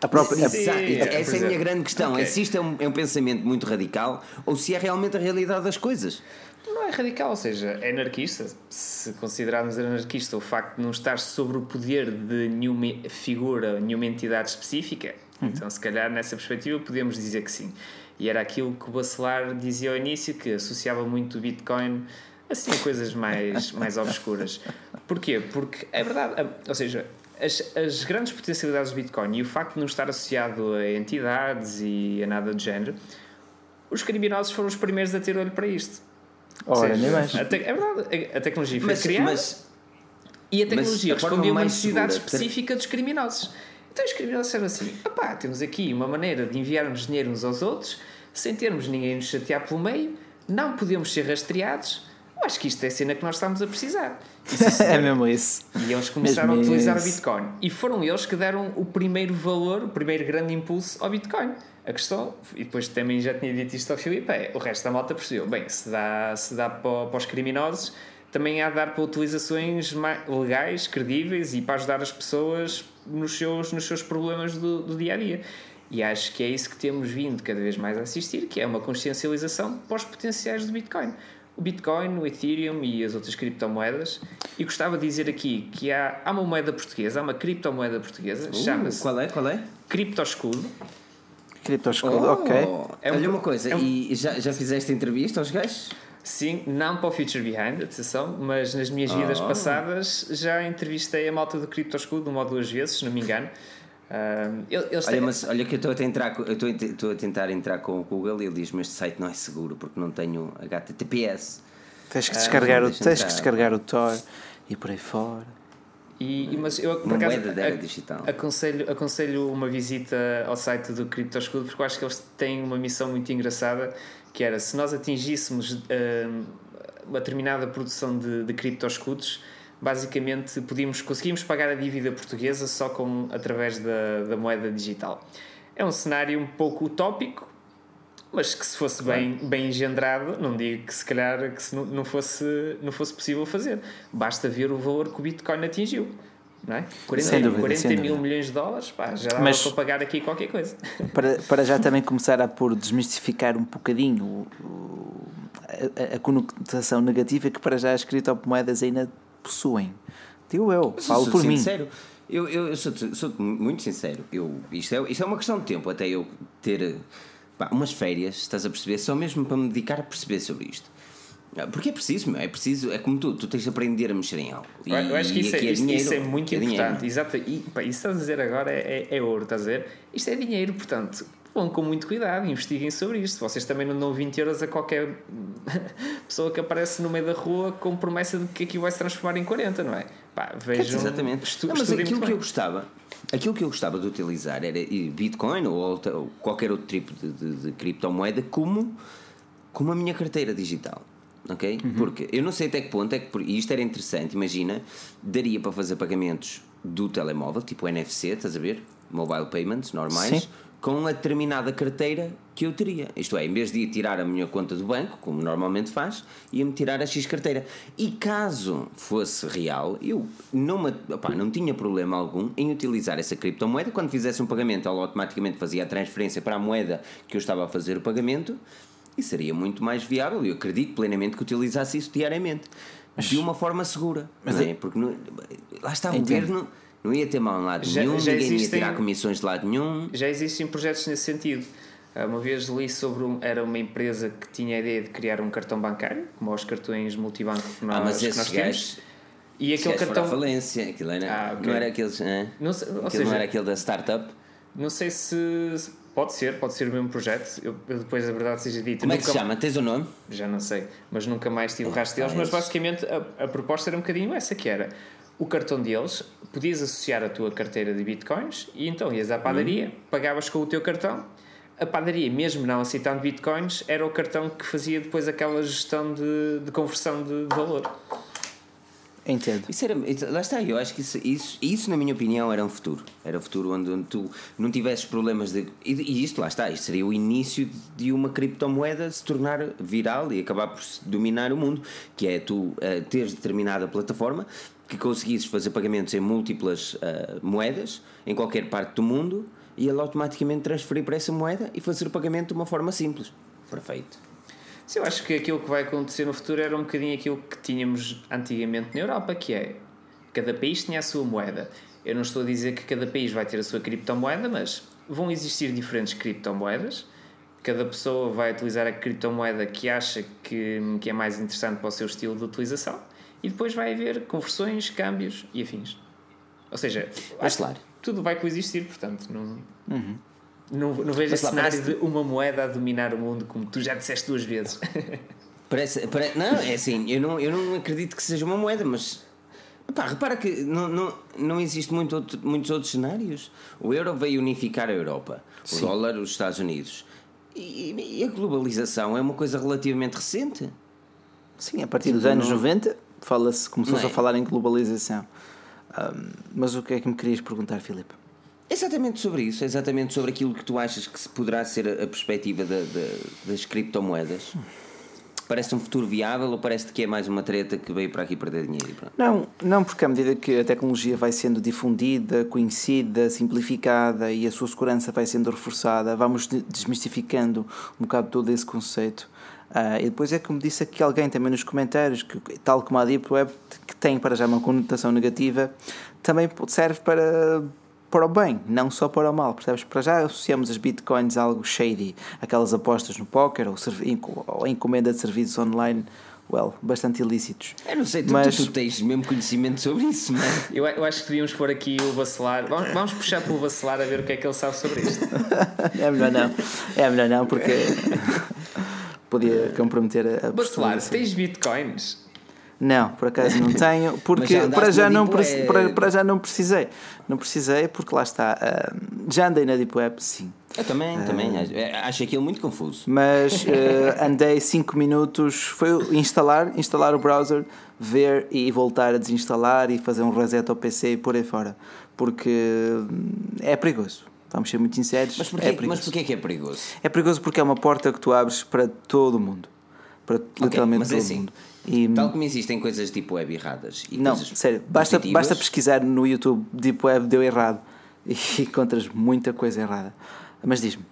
A própria, a- Sim. Exato, por essa é a minha exemplo. grande questão. Ok. É se isto é um, é um pensamento muito radical ou se é realmente a realidade das coisas. Não é radical, ou seja, é anarquista. Se considerarmos anarquista o facto de não estar sobre o poder de nenhuma figura, nenhuma entidade específica, então se calhar nessa perspectiva podemos dizer que sim. E era aquilo que o Bacelar dizia ao início, que associava muito o Bitcoin assim a coisas mais, mais obscuras. Porquê? Porque é verdade, ou seja, as, as grandes potencialidades do Bitcoin e o facto de não estar associado a entidades e a nada do género, os criminosos foram os primeiros a ter olho para isto. Ora, seja, nem mais. a te- é verdade, a, a tecnologia foi Mas, criada mas e a tecnologia respondia a uma necessidade segura- específica dos criminosos. Então os criminosos disseram assim: opá, temos aqui uma maneira de enviarmos dinheiro uns aos outros sem termos ninguém nos chatear pelo meio, não podemos ser rastreados. Eu acho que isto é a cena que nós estamos a precisar. Sim, é mesmo isso. E eles começaram Mesmo a utilizar isso. o Bitcoin. E foram eles que deram o primeiro valor, o primeiro grande impulso ao Bitcoin. A questão, e depois também já tinha dito isto ao Filipe, é, o resto da malta percebeu, bem, se dá, se dá para, para os criminosos, também há de dar para utilizações legais, credíveis e para ajudar as pessoas nos seus, nos seus problemas do, do dia a dia. E acho que é isso que temos vindo cada vez mais a assistir, que é uma consciencialização para os potenciais do Bitcoin. O Bitcoin, o Ethereum e as outras criptomoedas. E gostava de dizer aqui que há, há uma moeda portuguesa, há uma criptomoeda portuguesa, Uh, chama-se qual é? Qual é? Criptoscudo. Criptoscudo, Oh, ok. É um- Olha uma coisa, é um- e já, já fizeste entrevista aos gajos? Sim, não para o Future Behind, atenção, mas nas minhas vidas Oh. passadas já entrevistei a malta do Criptoscudo uma ou duas vezes, se não me engano. Ah, eles Olha, têm- mas olha que eu estou a tentar, eu estou a te- estou a tentar entrar com o Google e ele diz-me este site não é seguro porque não tenho HTTPS. Tens que Ah, descarregar, o, deixa-me tens que descarregar o Tor e por aí fora. E, e- mas eu, por acaso, moeda da era a- digital. Aconselho, aconselho uma visita ao site do Criptoscudo porque eu acho que eles têm uma missão muito engraçada que era se nós atingíssemos hum, uma determinada produção de, de criptoscudos basicamente podíamos, conseguimos pagar a dívida portuguesa só com, através da, da moeda digital. É um cenário um pouco utópico, mas que se fosse bem, bem engendrado, não digo que se calhar que se não, não, fosse, não fosse possível fazer. Basta ver o valor que o Bitcoin atingiu. Não é? 40, Sem dúvida, 40 sem mil milhões de dólares, pá, já dava Mas- para pagar aqui qualquer coisa. Para, para já também começar a pôr, desmistificar um bocadinho o- o- a, a- a conotação negativa que para já as criptomoedas ainda possuem. Digo eu, Mas falo sou por mim. sincero. Eu, eu, eu sou, sou muito sincero. Eu, isto, é, isto é uma questão de tempo até eu ter pá, umas férias, estás a perceber? Só mesmo para me dedicar a perceber sobre isto. Ah, Porque é preciso, meu, é preciso, é como tu, tu tens de aprender a mexer em algo. Eu- eu acho que E isso é, aqui isso, dinheiro, isso é muito é dinheiro. importante. Exato. E pá, isso estás a dizer agora é, é, é ouro, estás a ver? Isto é dinheiro, portanto, vão com muito cuidado, investiguem sobre isto. Vocês também não dão 20 euros a qualquer pessoa que aparece no meio da rua com promessa de que aquilo vai se transformar em 40, não é? Pá, vejam. Exatamente. Estu, Não, mas aquilo que eu bem. gostava, aquilo que eu gostava de utilizar era Bitcoin ou, outra- ou qualquer outro tipo de, de- de criptomoeda como, como a minha carteira digital. Ok? Uhum. Porque eu não sei até que ponto é que, e isto era interessante, imagina, daria para fazer pagamentos do telemóvel, tipo NFC, estás a ver? Mobile payments normais, Sim. Com a determinada carteira que eu teria. Isto é, em vez de ir tirar a minha conta do banco, como normalmente faz, ia-me tirar a X carteira. E caso fosse real, eu não, me, opá, não tinha problema algum em utilizar essa criptomoeda. Quando fizesse um pagamento, ela automaticamente fazia a transferência para a moeda que eu estava a fazer o pagamento e seria muito mais viável. Eu acredito plenamente que utilizasse isso diariamente. de uma forma segura. mas é? Porque não- lá está o governo. Não ia ter mal em lado Já- nenhum, já ninguém existem- ia tirar comissões de lado nenhum. Já existem projetos nesse sentido. Ah, Uma vez li sobre um, era uma empresa que tinha a ideia de criar um cartão bancário, como os cartões multibanco que nós, Ah, mas que esses nós temos. gajos. E Aquele cartão... falência, aquilo era, Ah, ok. não era aqueles. Não sei- Aquilo seja, não era aquele da startup. Não sei se pode ser, pode ser o mesmo projeto. Eu, eu depois, a verdade seja dita, Como é que se chama? Tens o nome? já não sei, mas nunca mais tive o rastro deles. Mas basicamente a, a proposta era um bocadinho essa: que era o cartão deles, podias associar a tua carteira de bitcoins e então ias à padaria, Uhum. pagavas com o teu cartão. A padaria, mesmo não aceitando bitcoins, era o cartão que fazia depois aquela gestão de, de conversão de, de valor. Entendo. Isso era, lá está, eu acho que isso, isso, isso, na minha opinião, era um futuro. Era um futuro onde, onde tu não tivesses problemas de. E, e isto, lá está, isto seria o início de uma criptomoeda se tornar viral e acabar por dominar o mundo. Que é tu eh, teres determinada plataforma que conseguisses fazer pagamentos em múltiplas eh, moedas em qualquer parte do mundo e ele automaticamente transferir para essa moeda e fazer o pagamento de uma forma simples. Perfeito. Sim, eu acho que aquilo que vai acontecer no futuro era um bocadinho aquilo que tínhamos antigamente na Europa, que é cada país tinha a sua moeda. Eu não estou a dizer que cada país vai ter a sua criptomoeda, mas vão existir diferentes criptomoedas. Cada pessoa vai utilizar a criptomoeda que acha que, que é mais interessante para o seu estilo de utilização e depois vai haver conversões, câmbios e afins. Ou seja, acho que claro. tudo vai coexistir, portanto, não, não, não vejo esse cenário parece- de uma moeda a dominar o mundo, como tu já disseste duas vezes. Parece, pare- não, é assim, eu não, eu não acredito que seja uma moeda, mas epá, repara que não, não, não existe muito outro- muitos outros cenários. O euro veio unificar a Europa, o dólar, os Estados Unidos. E, e a globalização é uma coisa relativamente recente. Sim, a partir dos Tipo, anos não- 90 fala-se, começou-se Não a é? falar em globalização. Ahm, mas o que é que me querias perguntar, Filipe? Exatamente sobre isso, exatamente sobre aquilo que tu achas que se poderá ser a, perspectiva da- da- das criptomoedas. Parece um futuro viável ou parece-te que é mais uma treta que veio para aqui perder dinheiro? Não, não, porque à medida que a tecnologia vai sendo difundida, conhecida, simplificada e a sua segurança vai sendo reforçada, vamos de- desmistificando um bocado todo esse conceito. Ah, e depois é como disse aqui alguém também nos comentários, que tal como a Deep Web, que tem para já uma conotação negativa, também serve para, para o bem, não só para o mal. Percebes? Para já associamos as bitcoins a algo shady, aquelas apostas no póquer ou, ou a encomenda de serviços online, well, bastante ilícitos. Eu não sei, tu, Mas- tu, tu tens mesmo conhecimento sobre isso, não é? Eu, eu acho que devíamos pôr aqui o Bacelar. Vamos, vamos puxar pelo Bacelar a ver o que é que ele sabe sobre isto. É melhor não. É melhor não, porque podia comprometer a, a Bacelar, tens bitcoins? Não, por acaso não tenho, porque já para já, não, Web. para, para já não precisei. Não precisei, porque lá está. ah, já andei na Deep Web, sim. Eu também, Ah. também. Acho, é, acho aquilo muito confuso. Mas ah, andei 5 minutos, foi instalar, instalar o browser, ver e voltar a desinstalar e fazer um reset ao PC e por aí fora. Porque hum, é perigoso. Vamos ser muito sinceros. Mas porquê, é mas perigoso. porquê que é perigoso? É perigoso porque é uma porta que tu abres para todo o mundo. Para literalmente mas é todo assim, o mundo. E, Tal como existem coisas tipo web erradas não, sério, basta, basta pesquisar no YouTube Deep Web deu errado e encontras muita coisa errada. Mas diz-me,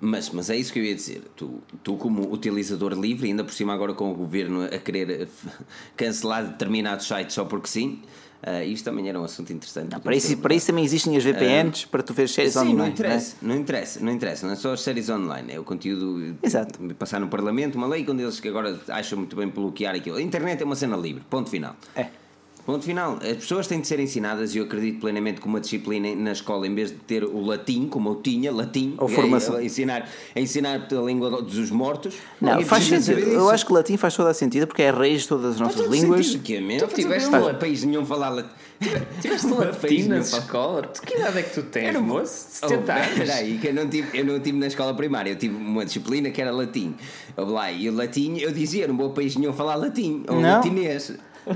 Mas, mas é isso que eu ia dizer. Tu, tu, como utilizador livre, ainda por cima agora com o governo a querer eh, cancelar determinados sites só porque sim, eh, isto também era um assunto interessante. para isso, para isso também existem as VPNs para tu ver séries Sim, online. não não é? interessa, não interessa, não interessa, não é só as séries online, é o conteúdo Exato. de passar no Parlamento, uma lei quando eles que agora acham muito bem bloquear aquilo. A internet é uma cena livre, ponto final. É. Ponto final. As pessoas têm de ser ensinadas, e eu acredito plenamente que uma disciplina na escola, em vez de ter o latim, como eu tinha, latim, Ou é, formação. é ensinar, é ensinar a língua dos mortos. Não, faz sentido. Eu acho que o latim faz todo o sentido porque é a raiz de todas as nossas línguas. sentido, que é mesmo. Tu tiveste Não há lá- país nenhum falar latim. Tiveste latim na escola? Tu, que idade é que tu tens, Era um- moço? Oh, 70 anos? Peraí, que eu não, tive, eu não tive na escola primária, eu tive uma disciplina que era latim. Lá, e o latim, eu dizia, não vou a país nenhum falar latim, ou Não? latinês.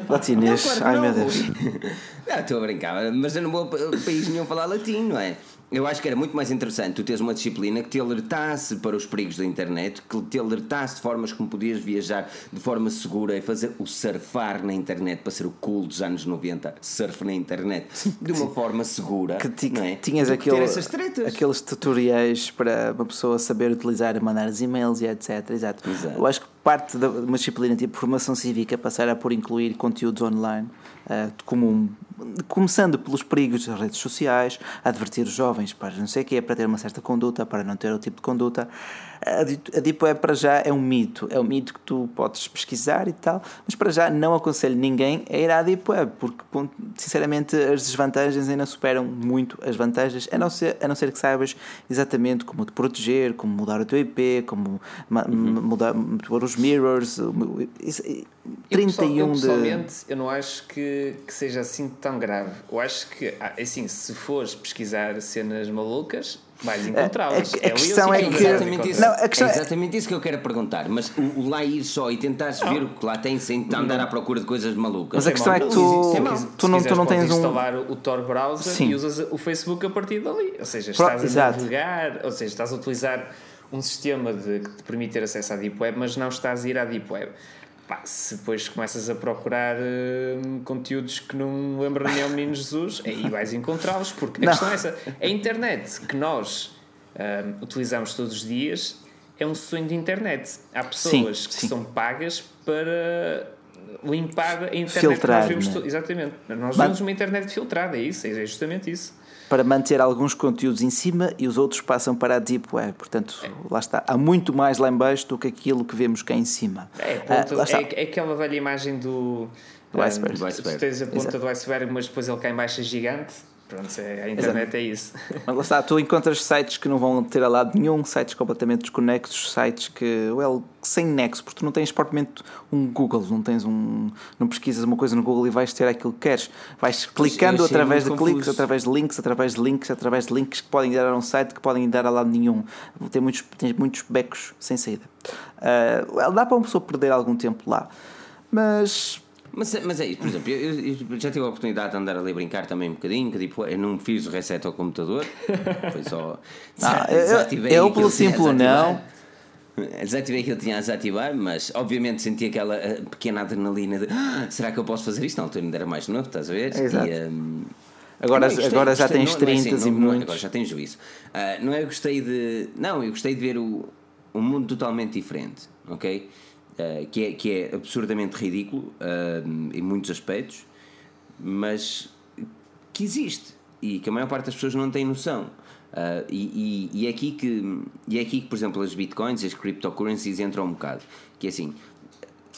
Latinês, Não, claro ai não. meu Deus. Não, estou a brincar, mas eu não vou a país nenhum falar latim, não é? Eu acho que era muito mais interessante tu teres uma disciplina que te alertasse para os perigos da internet, que te alertasse de formas como podias viajar de forma segura e fazer o surfar na internet para ser o cool dos anos 90, surf na internet, de uma forma segura. Que ti- é? tinhas Do que ter aquele, essas tretas. aqueles tutoriais para uma pessoa saber utilizar e mandar os e-mails e etc. Exato. Exato. Eu acho que parte de uma disciplina tipo formação cívica passará por incluir conteúdos online, como um- começando pelos perigos das redes sociais, advertir os jovens para não sei o quê, para ter uma certa conduta, para não ter outro tipo de conduta. A Di- a Deep Web para já é um mito, é um mito que tu podes pesquisar e tal, mas para já não aconselho ninguém a ir à Deep Web, porque sinceramente as desvantagens ainda superam muito as vantagens, a não ser, a não ser que saibas exatamente como te proteger, como mudar o teu IP, como ma- mudar pôr os mirrors, isso- Eu, pessoal- 31 eu, de. pessoalmente, eu não acho que, que seja assim tão grave. Eu acho que, ah, assim, se fores pesquisar cenas malucas, vais encontrá-las. a- a ali questão eu é que- exatamente isso. Não, a questão é é- exatamente isso que eu quero perguntar. Mas o, o lá ir só e tentares ver o que lá tem sem andar à procura de coisas malucas. Mas a questão é que Se tu- tu não- se tu não quiseres, tens podes um- instalar o Tor browser Sim. e usas o Facebook a partir dali. Ou seja, Pro- estás a exato. navegar, ou seja, estás a utilizar um sistema de, que te permite ter acesso à Deep Web, mas não estás a ir à Deep Web. Pá, se depois começas a procurar hum, conteúdos que não lembram nem ao Menino Jesus, aí vais encontrá-los, porque a Não. questão é essa. A internet que nós hum, utilizamos todos os dias é um sonho de internet. Há pessoas Sim, que sim. são pagas para limpar a internet Filtrar, que nós vemos. né? Exatamente. Nós Mas- vemos uma internet filtrada, é isso, é justamente isso. Para manter alguns conteúdos em cima e os outros passam para a Deep Web. Portanto, É. lá está. Há muito mais lá em baixo do que aquilo que vemos cá em cima. É, a Ah, é, é aquela velha imagem do. Do iceberg. ah, Do iceberg. Tu tens a ponta Exato. do iceberg, mas depois ele cá em baixo é gigante. Pronto, é, a internet é isso. Mas lá está, tu encontras sites que não vão ter a lado nenhum, sites completamente desconexos, sites que, well, sem nexo, porque tu não tens propriamente um Google, não tens um. não pesquisas uma coisa no Google e vais ter aquilo que queres. Vais clicando achei através de muito cliques, confuso. através de links, através de links, através de links que podem dar a um site que podem dar a lado nenhum. Tem muitos, tens muitos becos sem saída. Ah, well, dá para uma pessoa perder algum tempo lá. Mas Mas, mas é isso, por exemplo, eu, eu já tive a oportunidade de andar ali a brincar também um bocadinho, que tipo, eu não fiz o reset ao computador, foi só. Ah, desativei eu, eu pelo simples não. Desativei aquilo que tinha a desativar, mas obviamente senti aquela eh, pequena adrenalina de "Ah, será que eu posso fazer isto? Na altura ainda era mais novo, estás a ver? Exato. E, hum, Agora, não, eu gostei, agora já gostei, tens não- não é assim, 30 e não- é- muitos. Agora já tens juízo. Ah, não é eu gostei de. Não, eu gostei de ver o, um mundo totalmente diferente, ok? Ah, que, é, que é absurdamente ridículo ah, em muitos aspectos, mas que existe e que a maior parte das pessoas não tem noção. Ah, e, e- e é aqui que, e é aqui que, por exemplo, as bitcoins, as cryptocurrencies entram um bocado. Que é assim,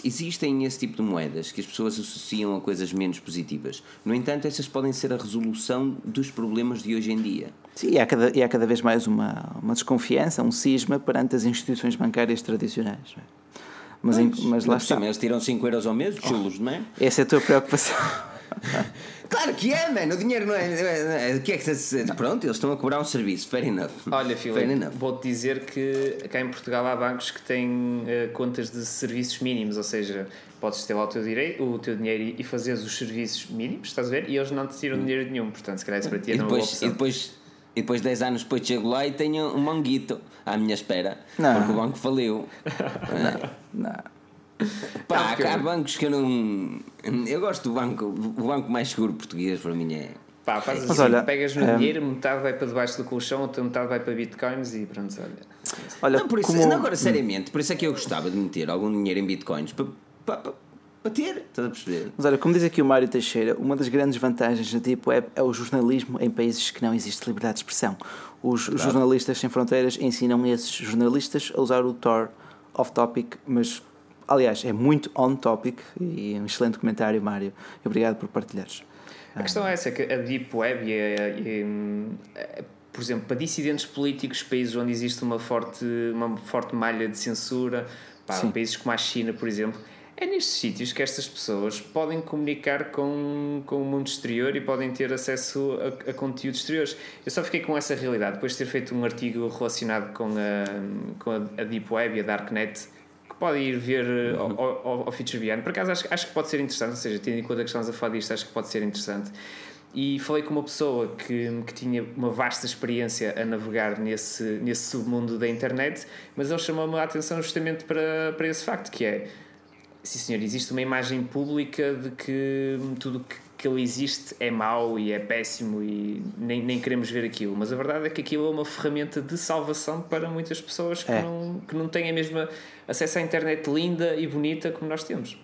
existem esse tipo de moedas que as pessoas associam a coisas menos positivas. No entanto, essas podem ser a resolução dos problemas de hoje em dia. Sim, e há cada, e há cada vez mais uma, uma desconfiança, um cisma perante as instituições bancárias tradicionais. não é? Mas, em- mas lá está. Eles tiram 5 euros ao mês, chulos, não é? Essa é a tua preocupação. Claro que é, mano. O dinheiro não é. não é- O que é que se. Pronto, eles estão a cobrar um serviço. Fair enough. Olha, Fair Filipe, enough. vou-te dizer que cá em Portugal há bancos que têm eh, contas de serviços mínimos, ou seja, podes ter lá o teu, direi- o teu dinheiro e fazeres os serviços mínimos, estás a ver? E eles não te tiram dinheiro nenhum, portanto, se calhar isso para ti Hum. E era uma boa depois, e opção. depois, e depois 10 anos depois chego lá e tenho um manguito à minha espera. Não. Porque o banco faliu. Não. Pá, Não, porque há bancos que eu não. Eu gosto do banco. O banco mais seguro português para mim é. Pá, fazes Mas assim, olha, pegas no eh, dinheiro, metade vai para debaixo do colchão, outra metade vai para bitcoins e pronto, olha. Olha, Não, por isso, como... não, agora seriamente, por isso é que eu gostava de meter algum dinheiro em bitcoins para, para, para, para ter, estás a perceber? Mas olha, como diz aqui o Mário Teixeira, uma das grandes vantagens da Deep Web é o jornalismo em países que não existe liberdade de expressão. Os jornalistas sem fronteiras ensinam esses jornalistas a usar o Tor off-topic, mas aliás é muito on-topic e um excelente comentário, Mário. Obrigado por partilhares. A questão é essa, que a Deep Web e, a- e, por exemplo, para dissidentes políticos, países onde existe uma forte, uma forte malha de censura, pá, países como a China, por exemplo, é nestes sítios que estas pessoas podem comunicar com, com o mundo exterior e podem ter acesso a, a conteúdos exteriores. Eu só fiquei com essa realidade, depois de ter feito um artigo relacionado com a, com a, Deep Web e a Darknet, que pode ir ver eh, ao, ao, ao Future Beyond. Por acaso acho, acho que pode ser interessante, ou seja, tendo em conta que estamos a falar disto, acho que pode ser interessante. E falei com uma pessoa que, que tinha uma vasta experiência a navegar nesse, nesse submundo da internet, mas ele chamou-me a atenção justamente para, para esse facto, que é sim senhor, existe uma imagem pública de que tudo que, que ele existe é mau e é péssimo e nem, nem queremos ver aquilo. Mas a verdade é que aquilo é uma ferramenta de salvação para muitas pessoas que, É. não, que não têm a mesma acesso à internet linda e bonita como nós temos.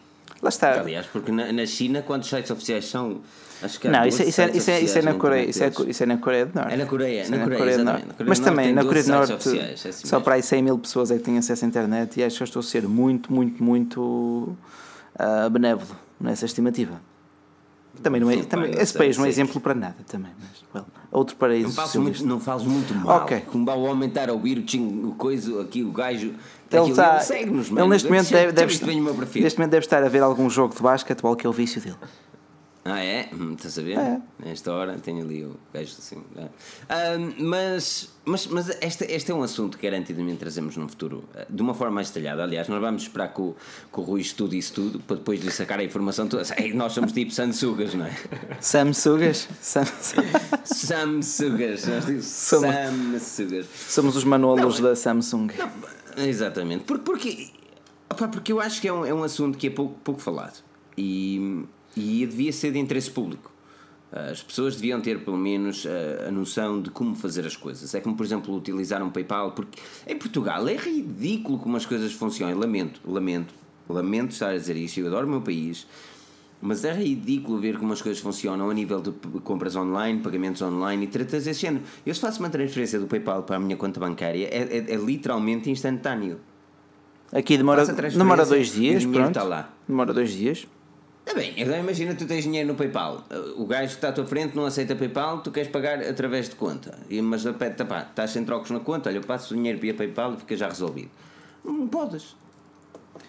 Lá está. Aliás, porque na, na China, quantos sites oficiais são? Acho que há Não, isso, é- 12 isso, é, isso, é, isso é na Coreia, isso é, isso é na Coreia do Norte. É na Coreia, Isso na é Coreia, do. Norte. Coreia Mas também na 12 Coreia do Norte oficiais, é assim só para aí 100 mil pessoas é que têm acesso à internet e acho que eu estou a ser muito, muito, muito ah, benévolo nessa estimativa. Também não é, Sim, também, pá, eu esse sei, país não é exemplo para nada também, mas well, outro paraíso Não muito, não fales muito mal. Ok. Como vai o homem estar a ouvir o, ching, o coisa, aqui o gajo. Ele, está, ele mano. neste momento deve, deve, neste momento deve estar a ver algum jogo de basquetebol que é o vício dele. Ah, é? Hum, Estás a ver? É. Nesta hora tenho ali o gajo assim. é. Mas mas, mas este, este é um assunto que garantidamente trazemos num futuro ah, de uma forma mais detalhada. Aliás, nós vamos esperar que o, que o Rui estude isso tudo para depois lhe sacar a informação toda. Nós somos tipo sansugas, não é? Samsugas, Sam, Samsugas. Dizemos Somos- Samsugas. somos os manolos da Samsung. Exatamente. Porque, porque, opá, porque eu acho que é um, é um assunto que é pouco, pouco falado e, e devia ser de interesse público. As pessoas deviam ter pelo menos a, a noção de como fazer as coisas. É como, por exemplo, utilizar um PayPal, porque em Portugal é ridículo como as coisas funcionam. Lamento, lamento, lamento estar a dizer isso. Eu adoro o meu país, mas é ridículo ver como as coisas funcionam a nível de compras online, pagamentos online e tratas desse género. Eu se faço uma transferência do PayPal para a minha conta bancária, é, é- é literalmente instantâneo. Aqui demora, demora dois dias, dinheiro pronto. está lá. Demora dois dias. Está bem, agora imagina tu tens dinheiro no PayPal. O gajo que está à tua frente não aceita PayPal, tu queres pagar através de conta. E, mas pede, pá, estás sem trocos na conta, olha, eu passo o dinheiro via PayPal e fica já resolvido. Não podes.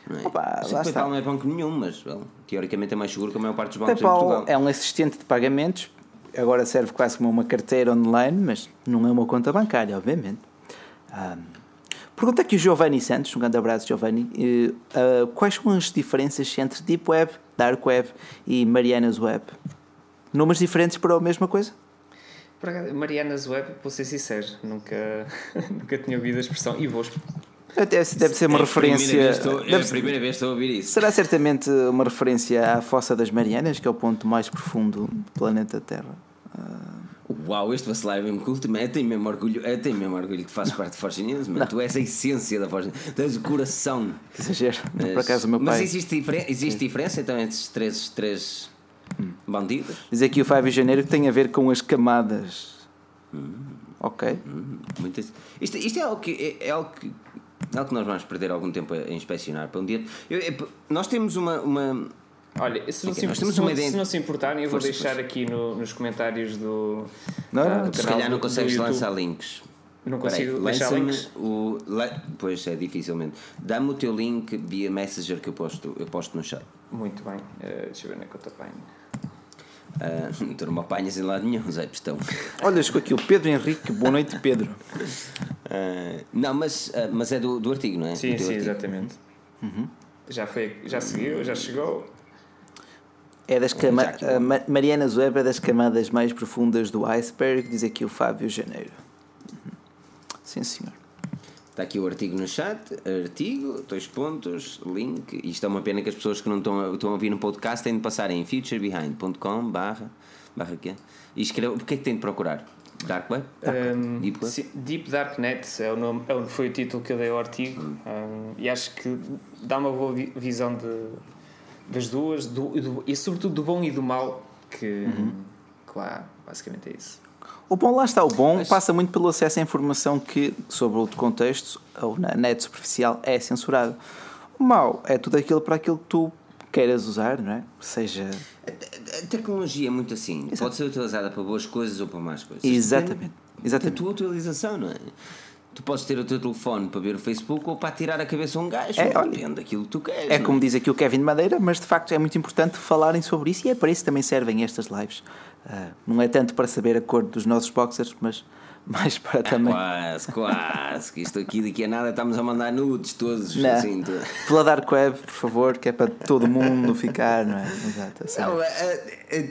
Não é? Opa, Sei que lá PayPal está. não é banco nenhum, mas well, teoricamente é mais seguro que a maior parte dos bancos em PayPal Portugal. é um assistente de pagamentos, agora serve quase como uma carteira online, mas não é uma conta bancária, obviamente. Ahm, pergunta aqui o Giovanni Santos, um grande abraço, Giovanni. eh, ah, quais são as diferenças entre Deep Web, Dark Web e Mariana's Web? Nomes diferentes para a mesma coisa? Mariana's Web, vou ser sincero, nunca, nunca tinha ouvido a expressão e vou, Deve, deve ser uma É referência. estou- é a primeira vez que estou a ouvir isso. será certamente uma referência à Fossa das Marianas, que é o ponto mais profundo do planeta Terra. Uau, este vacilar é mesmo culto, mas eu tenho mesmo orgulho, eu tenho mesmo orgulho que fazes parte de Forge News, mano. Tu és a essência da Forge News, tu és o coração. Que exagero. Mas, Por acaso, o meu mas pai. existe, diferen- existe diferença então entre estes três, três bandidos? Diz aqui o 5 de janeiro que tem a ver com as camadas. Ok. Hum, muito isto, isto é algo que é, é algo que é algo que nós vamos perder algum tempo a, a inspecionar para um dia. Eu- é- nós temos uma, uma Olha, se não, se, nós temos se se não se importarem, eu vou Força, deixar aqui no- nos comentários do, Não, não, do se canal calhar não do- consegues lançar links. Não consigo deixar lança-me links. O, le- pois é, dificilmente. Dá-me o teu link via Messenger que eu posto, eu posto no chat. Muito bem, eh, deixa eu ver onde é que eu te apanho. Ah, tu não me apanhas em lado nenhum, Zé Pistão. Olha, chegou aqui o Pedro Henrique. Boa noite, Pedro. Ah, não, mas, ah, mas é do, do artigo, não é? Sim, sim, artigo. exatamente. Uhum. Já, foi, já seguiu, já chegou. É das cama... Ma- Mariana Zueb é das camadas mais profundas do iceberg, diz aqui o Fábio Janeiro. Uhum. Sim, senhor. Está aqui o artigo no chat, artigo, dois pontos, link. Isto é uma pena que as pessoas que não estão a, estão a ouvir no podcast têm de passar em futurebehind.com barra, barra quê? E escreve, o que é que têm de procurar? Dark Web? Um, Deep Web? sim, Deep Dark Net é o nome, é foi o título que eu dei ao artigo Hum. um, e acho que dá uma boa vi- visão de, das duas do, e do- e sobretudo do bom e do mal que, Uhum. que lá basicamente é isso. O bom, lá está, o bom Mas- passa muito pelo acesso à informação que, sobre outro contexto, ou na net superficial, é censurado. O mau é tudo aquilo para aquilo que tu queiras usar, não é? Seja. A, a- tecnologia é muito assim. Pode ser utilizada para boas coisas ou para más coisas. Exatamente. Tem a Exatamente. tua utilização, não é? Tu podes ter o teu telefone para ver o Facebook ou para tirar a cabeça a um gajo. É, olha, Depende daquilo que tu queres. É não como diz aqui o Kevin Madeira, mas de facto é muito importante falarem sobre isso e é para isso que também servem estas lives. Ah, não é tanto para saber a cor dos nossos boxers, mas mais para também. Quase, quase. Que isto aqui daqui a nada estamos a mandar nudes todos. Não. Assim, tu- Pela Dark Web, por favor, que é para todo mundo ficar, não é? Exato. é sério. Não, é, é,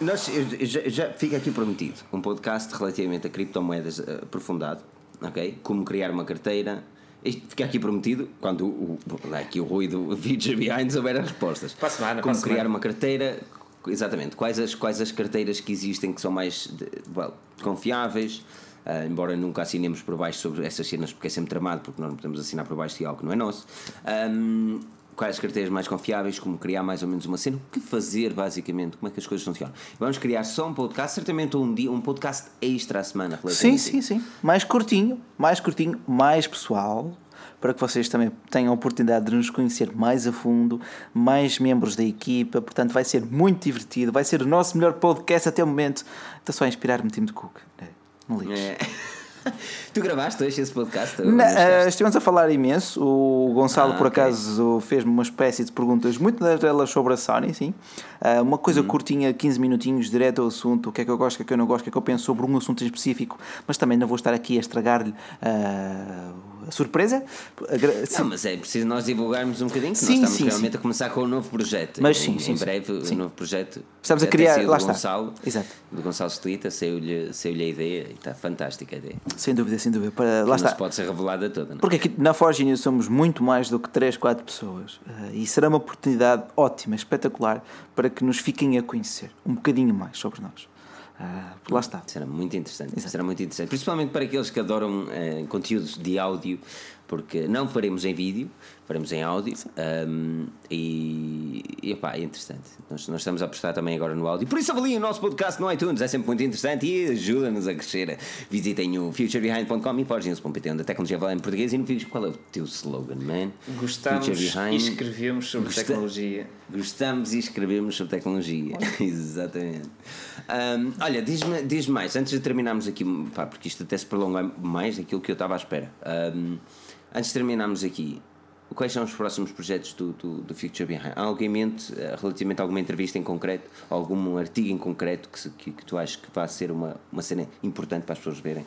nós, já, já fica aqui prometido um podcast relativamente a criptomoedas eh, aprofundado, ok? Como criar uma carteira. Isto fica aqui prometido quando o, o, aqui o Rui do Future Behind souber as respostas. Para a semana, Como criar semana. uma carteira, exatamente. Quais as, quais as carteiras que existem que são mais de- well, confiáveis. ah, embora nunca assinemos por baixo sobre essas cenas, porque é sempre tramado, porque nós não podemos assinar por baixo de algo que não é nosso. Ahm, quais as carteiras mais confiáveis, como criar mais ou menos uma cena, o que fazer basicamente, como é que as coisas funcionam. Vamos criar só um podcast, certamente um dia, um podcast extra à semana. Sim, sim, sim. Mais curtinho, mais curtinho, mais pessoal, para que vocês também tenham a oportunidade de nos conhecer mais a fundo, mais membros da equipa. Portanto, vai ser muito divertido. Vai ser o nosso melhor podcast até o momento. Está só a inspirar-me, Tim de Cook. É, Não ligues. É. tu gravaste hoje esse podcast? Eh, estivemos a falar imenso. O Gonçalo, Ah, por ok. acaso, fez-me uma espécie de perguntas, muitas delas sobre a Sony, sim. Ah, uma coisa curtinha, 15 minutinhos, direto ao assunto, o que é que eu gosto, o que é que eu não gosto, o que é que eu penso sobre um assunto em específico, mas também não vou estar aqui a estragar-lhe ah, a surpresa. Não, mas é preciso nós divulgarmos um bocadinho, que Sim, nós estamos sim, realmente sim. a começar com um novo projeto. Mas em, sim, em sim. breve, Sim. um novo projeto. Estamos a criar- lá do está. Gonçalo, Exato. Do Gonçalo Estelita, saiu-lhe saiu a ideia e está fantástica a ideia. Sem dúvida, sem dúvida. Para, lá está. pode ser revelada toda. Não? é? Porque aqui na Forge News somos muito mais do que 3, 4 pessoas. Ah, e será uma oportunidade ótima, espetacular, para que nos fiquem a conhecer um bocadinho mais sobre nós. Ah, lá está. Será muito interessante. Será muito interessante. Principalmente para aqueles que adoram eh, conteúdos de áudio, porque não faremos em vídeo, faremos em áudio. um, e, e epá, é interessante. Nós, nós estamos a apostar também agora no áudio. Por isso avaliem o nosso podcast no iTunes, é sempre muito interessante e ajuda-nos a crescer. Visitem o futurebehind.com e forgenews.pt, onde a tecnologia fala em português e no vídeo. Qual é o teu slogan, man? Gostamos e escrevemos sobre Gosta- tecnologia. Gostamos e escrevemos sobre tecnologia. Exatamente. Ahm, olha, diz-me diz mais, antes de terminarmos aqui, pá, porque isto até se prolonga mais daquilo que eu estava à espera. Ahm, antes de terminarmos aqui, quais são os próximos projetos do, do, do Future Behind? Há algo em mente, eh, relativamente a alguma entrevista em concreto, algum artigo em concreto que, que, que tu achas que vai ser uma, uma cena importante para as pessoas verem?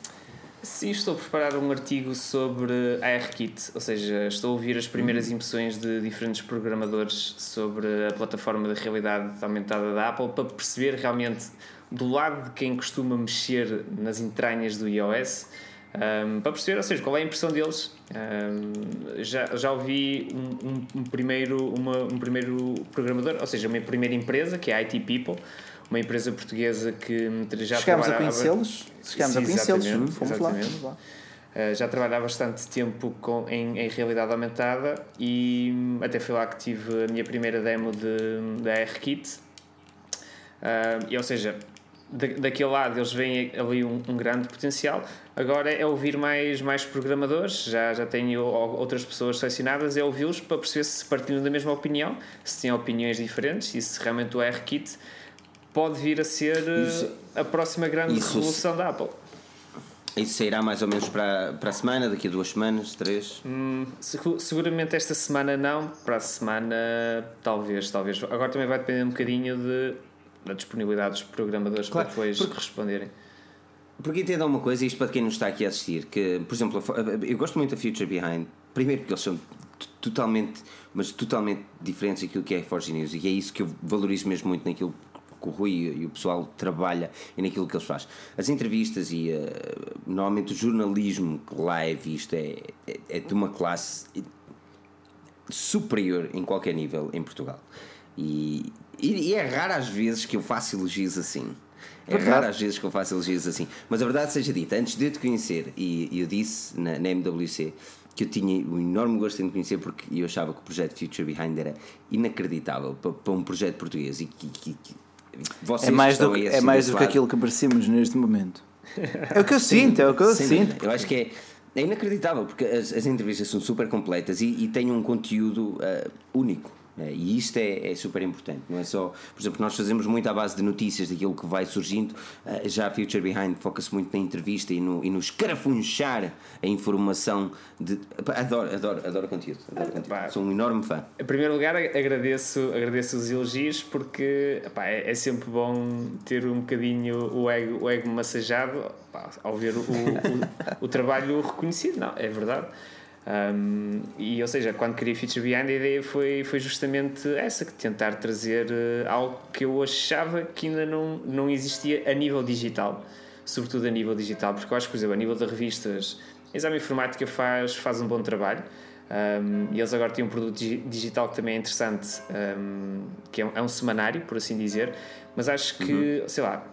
Sim, estou a preparar um artigo sobre ARKit, ou seja, estou a ouvir as primeiras impressões de diferentes programadores sobre a plataforma de realidade aumentada da Apple para perceber realmente do lado de quem costuma mexer nas entranhas do iOS um, para perceber, ou seja, qual é a impressão deles. Um, já, já ouvi um, um, um, primeiro, uma, um primeiro programador, ou seja, uma primeira empresa, que é a IT People, uma empresa portuguesa que já Chegámos a conhecê-los, chegámos Sim, a conhecê-los, fomos exatamente. lá. Uh, já trabalho há bastante tempo com, em, em, realidade aumentada e até foi lá que tive a minha primeira demo de, da RKit. Uh, e, ou seja, da, daquele lado eles veem ali um, um, grande potencial. Agora é ouvir mais, mais programadores, já, já tenho outras pessoas selecionadas, é ouvi-los para perceber se partilham da mesma opinião, se têm opiniões diferentes e se realmente o RKit pode vir a ser isso, eh, a próxima grande isso, revolução da Apple. Isso sairá mais ou menos para, para a semana, daqui a duas semanas, três? Hum, seguramente esta semana não, para a semana talvez, talvez. Agora também vai depender um bocadinho de da disponibilidade dos programadores claro, para depois porque, responderem. Porque entendam uma coisa, isto para quem nos está aqui a assistir, que, por exemplo, eu gosto muito da Future Behind, primeiro porque eles são totalmente, mas totalmente diferentes daquilo que é Forge News, e é isso que eu valorizo mesmo muito naquilo que o Rui e o pessoal trabalha e naquilo que eles fazem. As entrevistas e uh, normalmente o jornalismo live, isto é, é, é de uma classe superior em qualquer nível em Portugal. E, e, e é raro às vezes que eu faço elogios assim. É raro às vezes que eu faço elogios assim. Mas a verdade seja dita, antes de eu te conhecer, e eu disse na, na MWC que eu tinha um enorme gosto em te conhecer porque eu achava que o projeto Future Behind era inacreditável para, para um projeto português e que, que, que vocês é mais do que, é mais do que aquilo que merecemos neste momento. É o que eu sinto, é o que eu Sim, sinto. Eu acho que é, é inacreditável porque as, as entrevistas são super completas e, e têm um conteúdo uh, único. É, e isto é, é, super importante, não é só, por exemplo, nós fazemos muito à base de notícias daquilo que vai surgindo, eh, já a Future Behind foca-se muito na entrevista e no, e no escarafunchar a informação de. Adoro, adoro, adoro conteúdo, adoro conteúdo. sou um enorme fã. Em primeiro lugar, agradeço, agradeço os elogios porque é, é, sempre bom ter um bocadinho o ego, o ego massajado ao ver o, o, o, o trabalho reconhecido, não, é verdade. Um, e ou seja, quando queria Feature Behind, a ideia foi, foi justamente essa: que tentar trazer uh, algo que eu achava que ainda não, não existia a nível digital, sobretudo a nível digital, porque eu acho que, por exemplo, a nível de revistas, a Exame Informática faz, faz um bom trabalho. Um, e eles agora têm um produto digital que também é interessante, um, que é um, é um, semanário, por assim dizer, mas acho que, uhum. sei lá,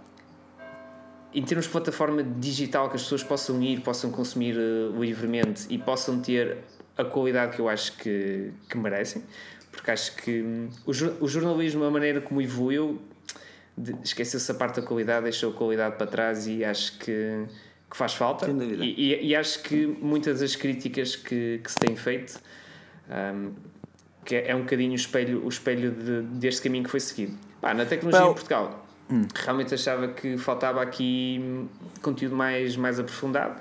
em termos de plataforma digital que as pessoas possam ir, possam consumir uh, livremente e possam ter a qualidade que eu acho que, que merecem, porque acho que um, o, o, jornalismo, a maneira como evoluiu, esqueceu-se a parte da qualidade, deixou a qualidade para trás e acho que, que faz falta. E, e, e, acho que muitas das críticas que, que se têm feito um, que é, é um bocadinho o espelho, o espelho de, deste caminho que foi seguido. Pá, na tecnologia well, em Portugal Hum. Realmente achava que faltava aqui conteúdo mais, mais aprofundado,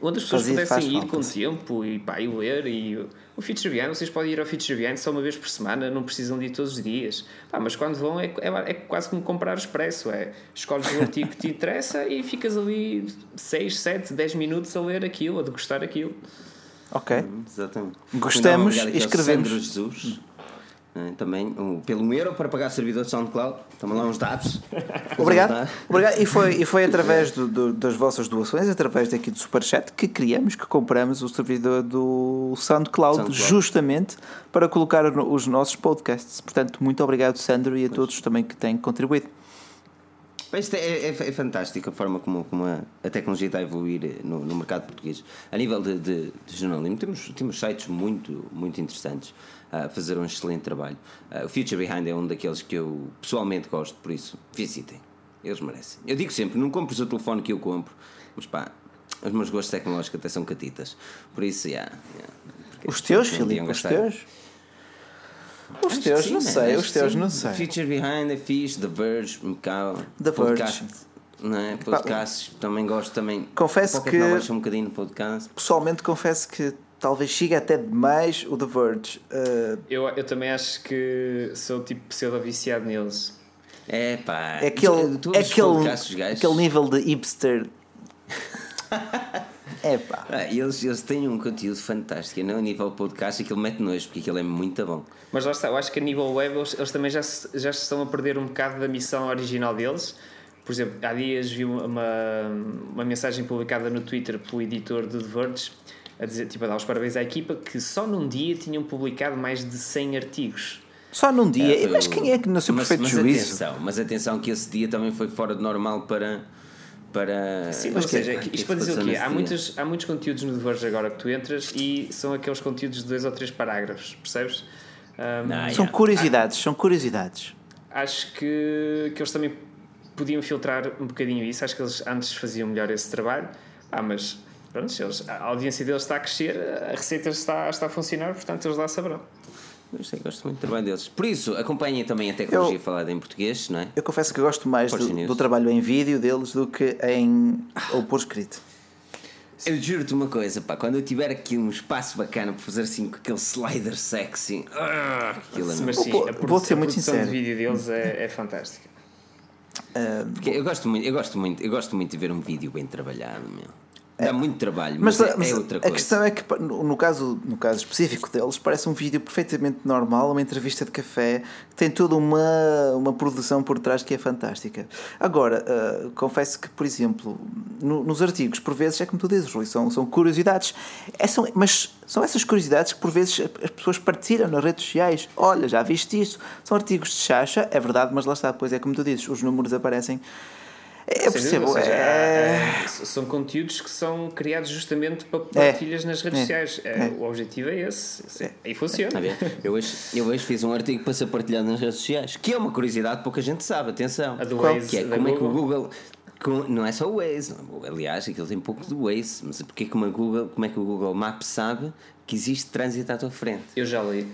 onde as pessoas Fazia, pudessem ir com tempo e, pá, e ler. E o Feature Behind, vocês podem ir ao Feature Behind só uma vez por semana, não precisam de ir todos os dias. Pá, mas quando vão é, é, é quase como comprar expresso: é escolhes o artigo que te interessa e ficas ali 6, 7, 10 minutos a ler aquilo, a degustar aquilo. Ok. Exatamente. Gostamos e escrevemos. Sandro Jesus. Né, também um, pelo um euro para pagar servidor de SoundCloud. Estão lá uns dados. Obrigado. Obrigado. E foi, e foi através do, do, das vossas doações, através daqui do Superchat, que criamos, que compramos o servidor do SoundCloud, SoundCloud. justamente para colocar os nossos podcasts. Portanto, muito obrigado, Sandro, e a todos também que têm contribuído. Isto é, é, é fantástico a forma como, como a, a, tecnologia está a evoluir no, no mercado português. A nível de, de, de, jornalismo, temos, temos sites muito, muito interessantes a fazer um excelente trabalho. Uh, o Future Behind é um daqueles que eu pessoalmente gosto, por isso visitem. Eles merecem. Eu digo sempre: não compres o telefone que eu compro, mas pá, os meus gostos tecnológicos até são catitas. Por isso, yeah, yeah os teus, Filipe, os teus. Os teus, não sei, os teus, não sei. Feature Behind é fixe, The Verge, Macau, The podcast, Verge. Não é? Podcasts, também gosto também. Confesso que. um bocadinho no podcast. Pessoalmente, confesso que talvez chegue até demais o The Verge. Uh... Eu, eu também acho que sou tipo pseudo-viciado neles. É pá, é aquele, tu, tu é aquele, aquele nível de hipster. É pá. Ah, eles, eles têm um conteúdo fantástico. Não a nível podcast, aquilo mete nojo, porque aquilo é muito bom. Mas lá está, eu acho que a nível web eles, eles também já se, já se estão a perder um bocado da missão original deles, Por exemplo, há dias vi uma, uma mensagem publicada no Twitter pelo editor do The Verge a dizer, tipo, a dar os parabéns à equipa que só num dia tinham publicado mais de 100 artigos. Só num dia. É, mas quem é que no seu mas, perfeito mas juízo? Atenção, mas atenção que esse dia também foi fora de normal para. para Sim, ou que- seja, que isto para dizer o quê? Há, muitos, há muitos conteúdos no The Verge agora que tu entras e são aqueles conteúdos de dois ou três parágrafos, percebes? Um, Ah, São curiosidades, são curiosidades. Acho que, que eles também podiam filtrar um bocadinho isso. Acho que eles antes faziam melhor esse trabalho. Ah, mas pronto, eles, a audiência deles está a crescer, a receita está, está a funcionar, portanto eles lá saberão. Eu sei, gosto muito do trabalho deles. Por isso, acompanhem também a tecnologia Eu- falada em português, não é? Eu confesso que gosto mais do, do trabalho em vídeo deles do que em ou por escrito. Eu juro-te uma coisa, pá, quando eu tiver aqui um espaço bacana para fazer assim com aquele slider sexy, ah, aquilo é Mas Vou- sim, a, vou produ- ser a muito produção sincero. de vídeo deles é, é fantástica. Porque eu gosto muito, eu gosto muito, eu gosto muito de ver um vídeo bem trabalhado, meu. Dá muito trabalho, Mas, mas, é, mas é outra a coisa. questão é que, no caso, no caso específico deles, parece um vídeo perfeitamente normal, uma entrevista de café, que tem toda uma, uma produção por trás que é fantástica. Agora, ah, confesso que, por exemplo, no- nos artigos, por vezes, é como tu dizes, Rui, são, são curiosidades. É, são, mas são essas curiosidades que, por vezes, as pessoas partilham nas redes sociais. Olha, já viste isso? São artigos de chacha, é verdade, mas lá está, depois é como tu dizes, os números aparecem. Eu Sem dúvida, percebo, ou seja, é... é- são conteúdos que são criados justamente para É. partilhas nas redes É. sociais. É, É. O objetivo é esse. E funciona. Eu hoje, eu hoje fiz um artigo para ser partilhado nas redes sociais, que é uma curiosidade que pouca gente sabe, atenção. A do Qual? Waze Que é da como é que o Google. Google. com- não é só o Waze, aliás, aquilo tem pouco do Waze, mas porque é que uma Google, como é que o Google Maps sabe que existe trânsito à tua frente? Eu já li.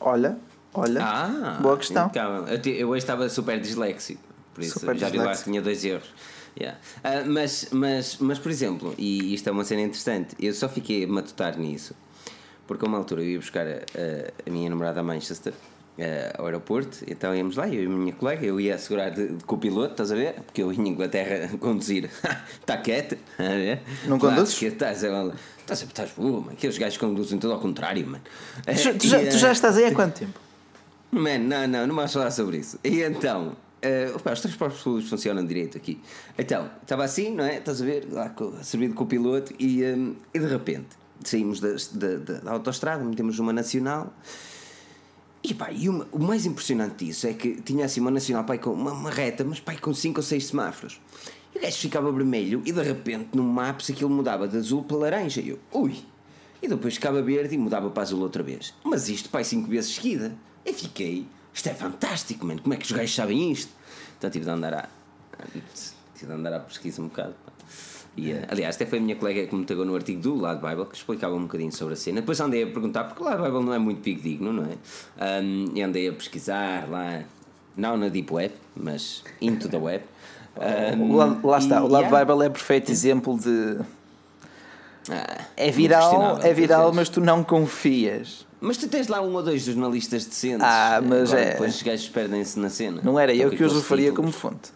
Olha, olha, Ah, boa questão. impecável. Eu, te- eu hoje estava super disléxico, por isso Super já vi lá que tinha dois erros. Yeah. Ah, mas, mas, mas, por exemplo, e isto é uma cena interessante, eu só fiquei a matutar nisso, porque a uma altura eu ia buscar a, a- a minha namorada a Manchester. ah, ao aeroporto, então íamos lá, eu e a minha colega, eu ia assegurar de, de copiloto, estás a ver? Porque eu em Inglaterra conduzir, está quieto, a ver? Não conduzes? Estás, estás, estás, estás boa, mano. Aqueles gajos conduzem tudo ao contrário, mano. Tu, já- tu já, tu já estás aí há quanto tempo? Man, não, não, não vamos falar sobre isso. E então, eh, opa, os transportes públicos funcionam direito aqui. Então, estava assim, não é? Estás a ver? Lá co- a servir de copiloto e, eh, e de repente saímos da, da, da- da autostrada, metemos uma nacional. E pá, e uma- o mais impressionante disso é que tinha assim uma nacional, pai, com uma, uma reta, mas pai, com 5 ou 6 semáforos. E o gajo ficava vermelho e de repente no Maps aquilo mudava de azul para laranja. E eu, ui! E depois ficava verde e mudava para azul outra vez. Mas isto, pai, 5 vezes seguida. Eu fiquei, isto é fantástico, mano, como é que os gajos sabem isto? Então tive de andar a. tive de andar à pesquisa um bocado. E, eh, aliás, até foi a minha colega que me pegou no artigo do Lado Bible que explicava um bocadinho sobre a cena. Depois andei a perguntar, porque o Lado Bible não é muito digno, não é? Ahm, e andei a pesquisar lá, não na Deep Web, mas into the web. O lado- lá está, o Love yeah. Bible é perfeito exemplo de. Ah, É viral, é viral, mas tu não confias. Mas tu tens lá um ou dois jornalistas decentes. Ah, mas Agora, é- Depois os gajos perdem-se na cena. Não era eu que os referia como fonte.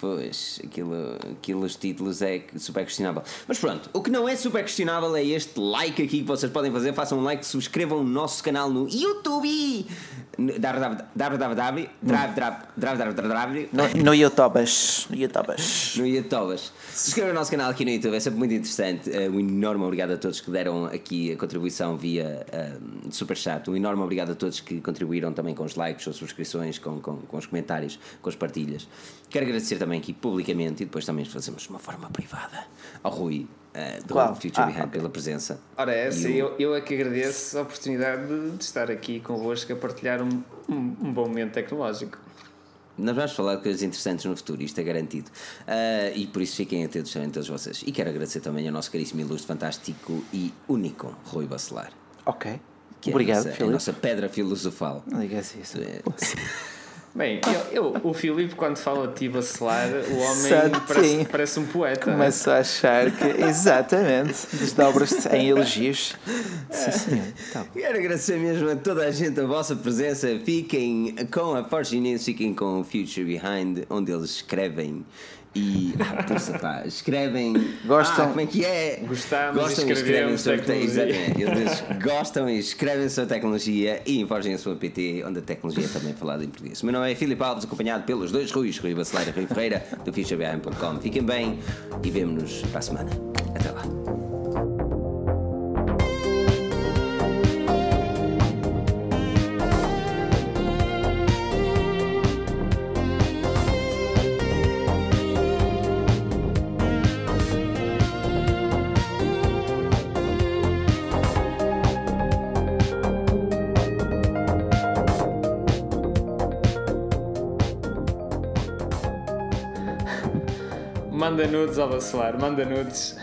Pois, aquilo, os títulos é super questionável. Mas pronto, o que não é super questionável é este like aqui que vocês podem fazer. Façam um like, subscrevam o nosso canal no YouTube. No, YouTubas. No YouTubas. No YouTubas. Subscrevam o nosso canal aqui no YouTube, é sempre muito interessante. Uh, um enorme obrigado a todos que deram aqui a contribuição via uh, Superchat. Um enorme obrigado a todos que contribuíram também com os likes, com as subscrições, com, com, com os comentários, com as partilhas. Quero agradecer também aqui publicamente e depois também fazemos de uma forma privada ao Rui uh, do Qual? Future Ah, Behind ok. pela presença. Ora, essa, E o- eu, eu é que agradeço a oportunidade de, estar aqui convosco a partilhar um, um, um bom momento tecnológico. Nós vamos falar de coisas interessantes no futuro, isto é garantido. Ah, e por isso fiquem atentos também todos vocês. E quero agradecer também ao nosso caríssimo ilustre, fantástico e único Rui Bacelar. Ok. Que Obrigado, é a nossa, a nossa pedra filosofal. Não digas isso. É. Bem, eu, eu- o Filipe, quando fala de ti vacilar, o homem parece, parece um poeta. Começo a achar que. Exatamente. Desdobras-te em elogios. Sim, senhor. Tá. Quero agradecer mesmo a toda a gente a vossa presença. Fiquem com a Forge News, fiquem com o Future Behind, onde eles escrevem E ah, pá, escrevem. Gostam. Ah, como é que é? Gostamos gostam e escrevem sobre te- tecnologia. Exatamente. Eles gostam e escrevem sobre tecnologia e inforgem a sua PT, onde a tecnologia é também falada em português. O meu nome é Filipe Alves, acompanhado pelos dois Ruiz, Rui Bacelar e Rui Ferreira, do FischerBM.com. Fiquem bem e vemo-nos para a semana. Até lá. Manda nudes ao vacilar, manda nudes.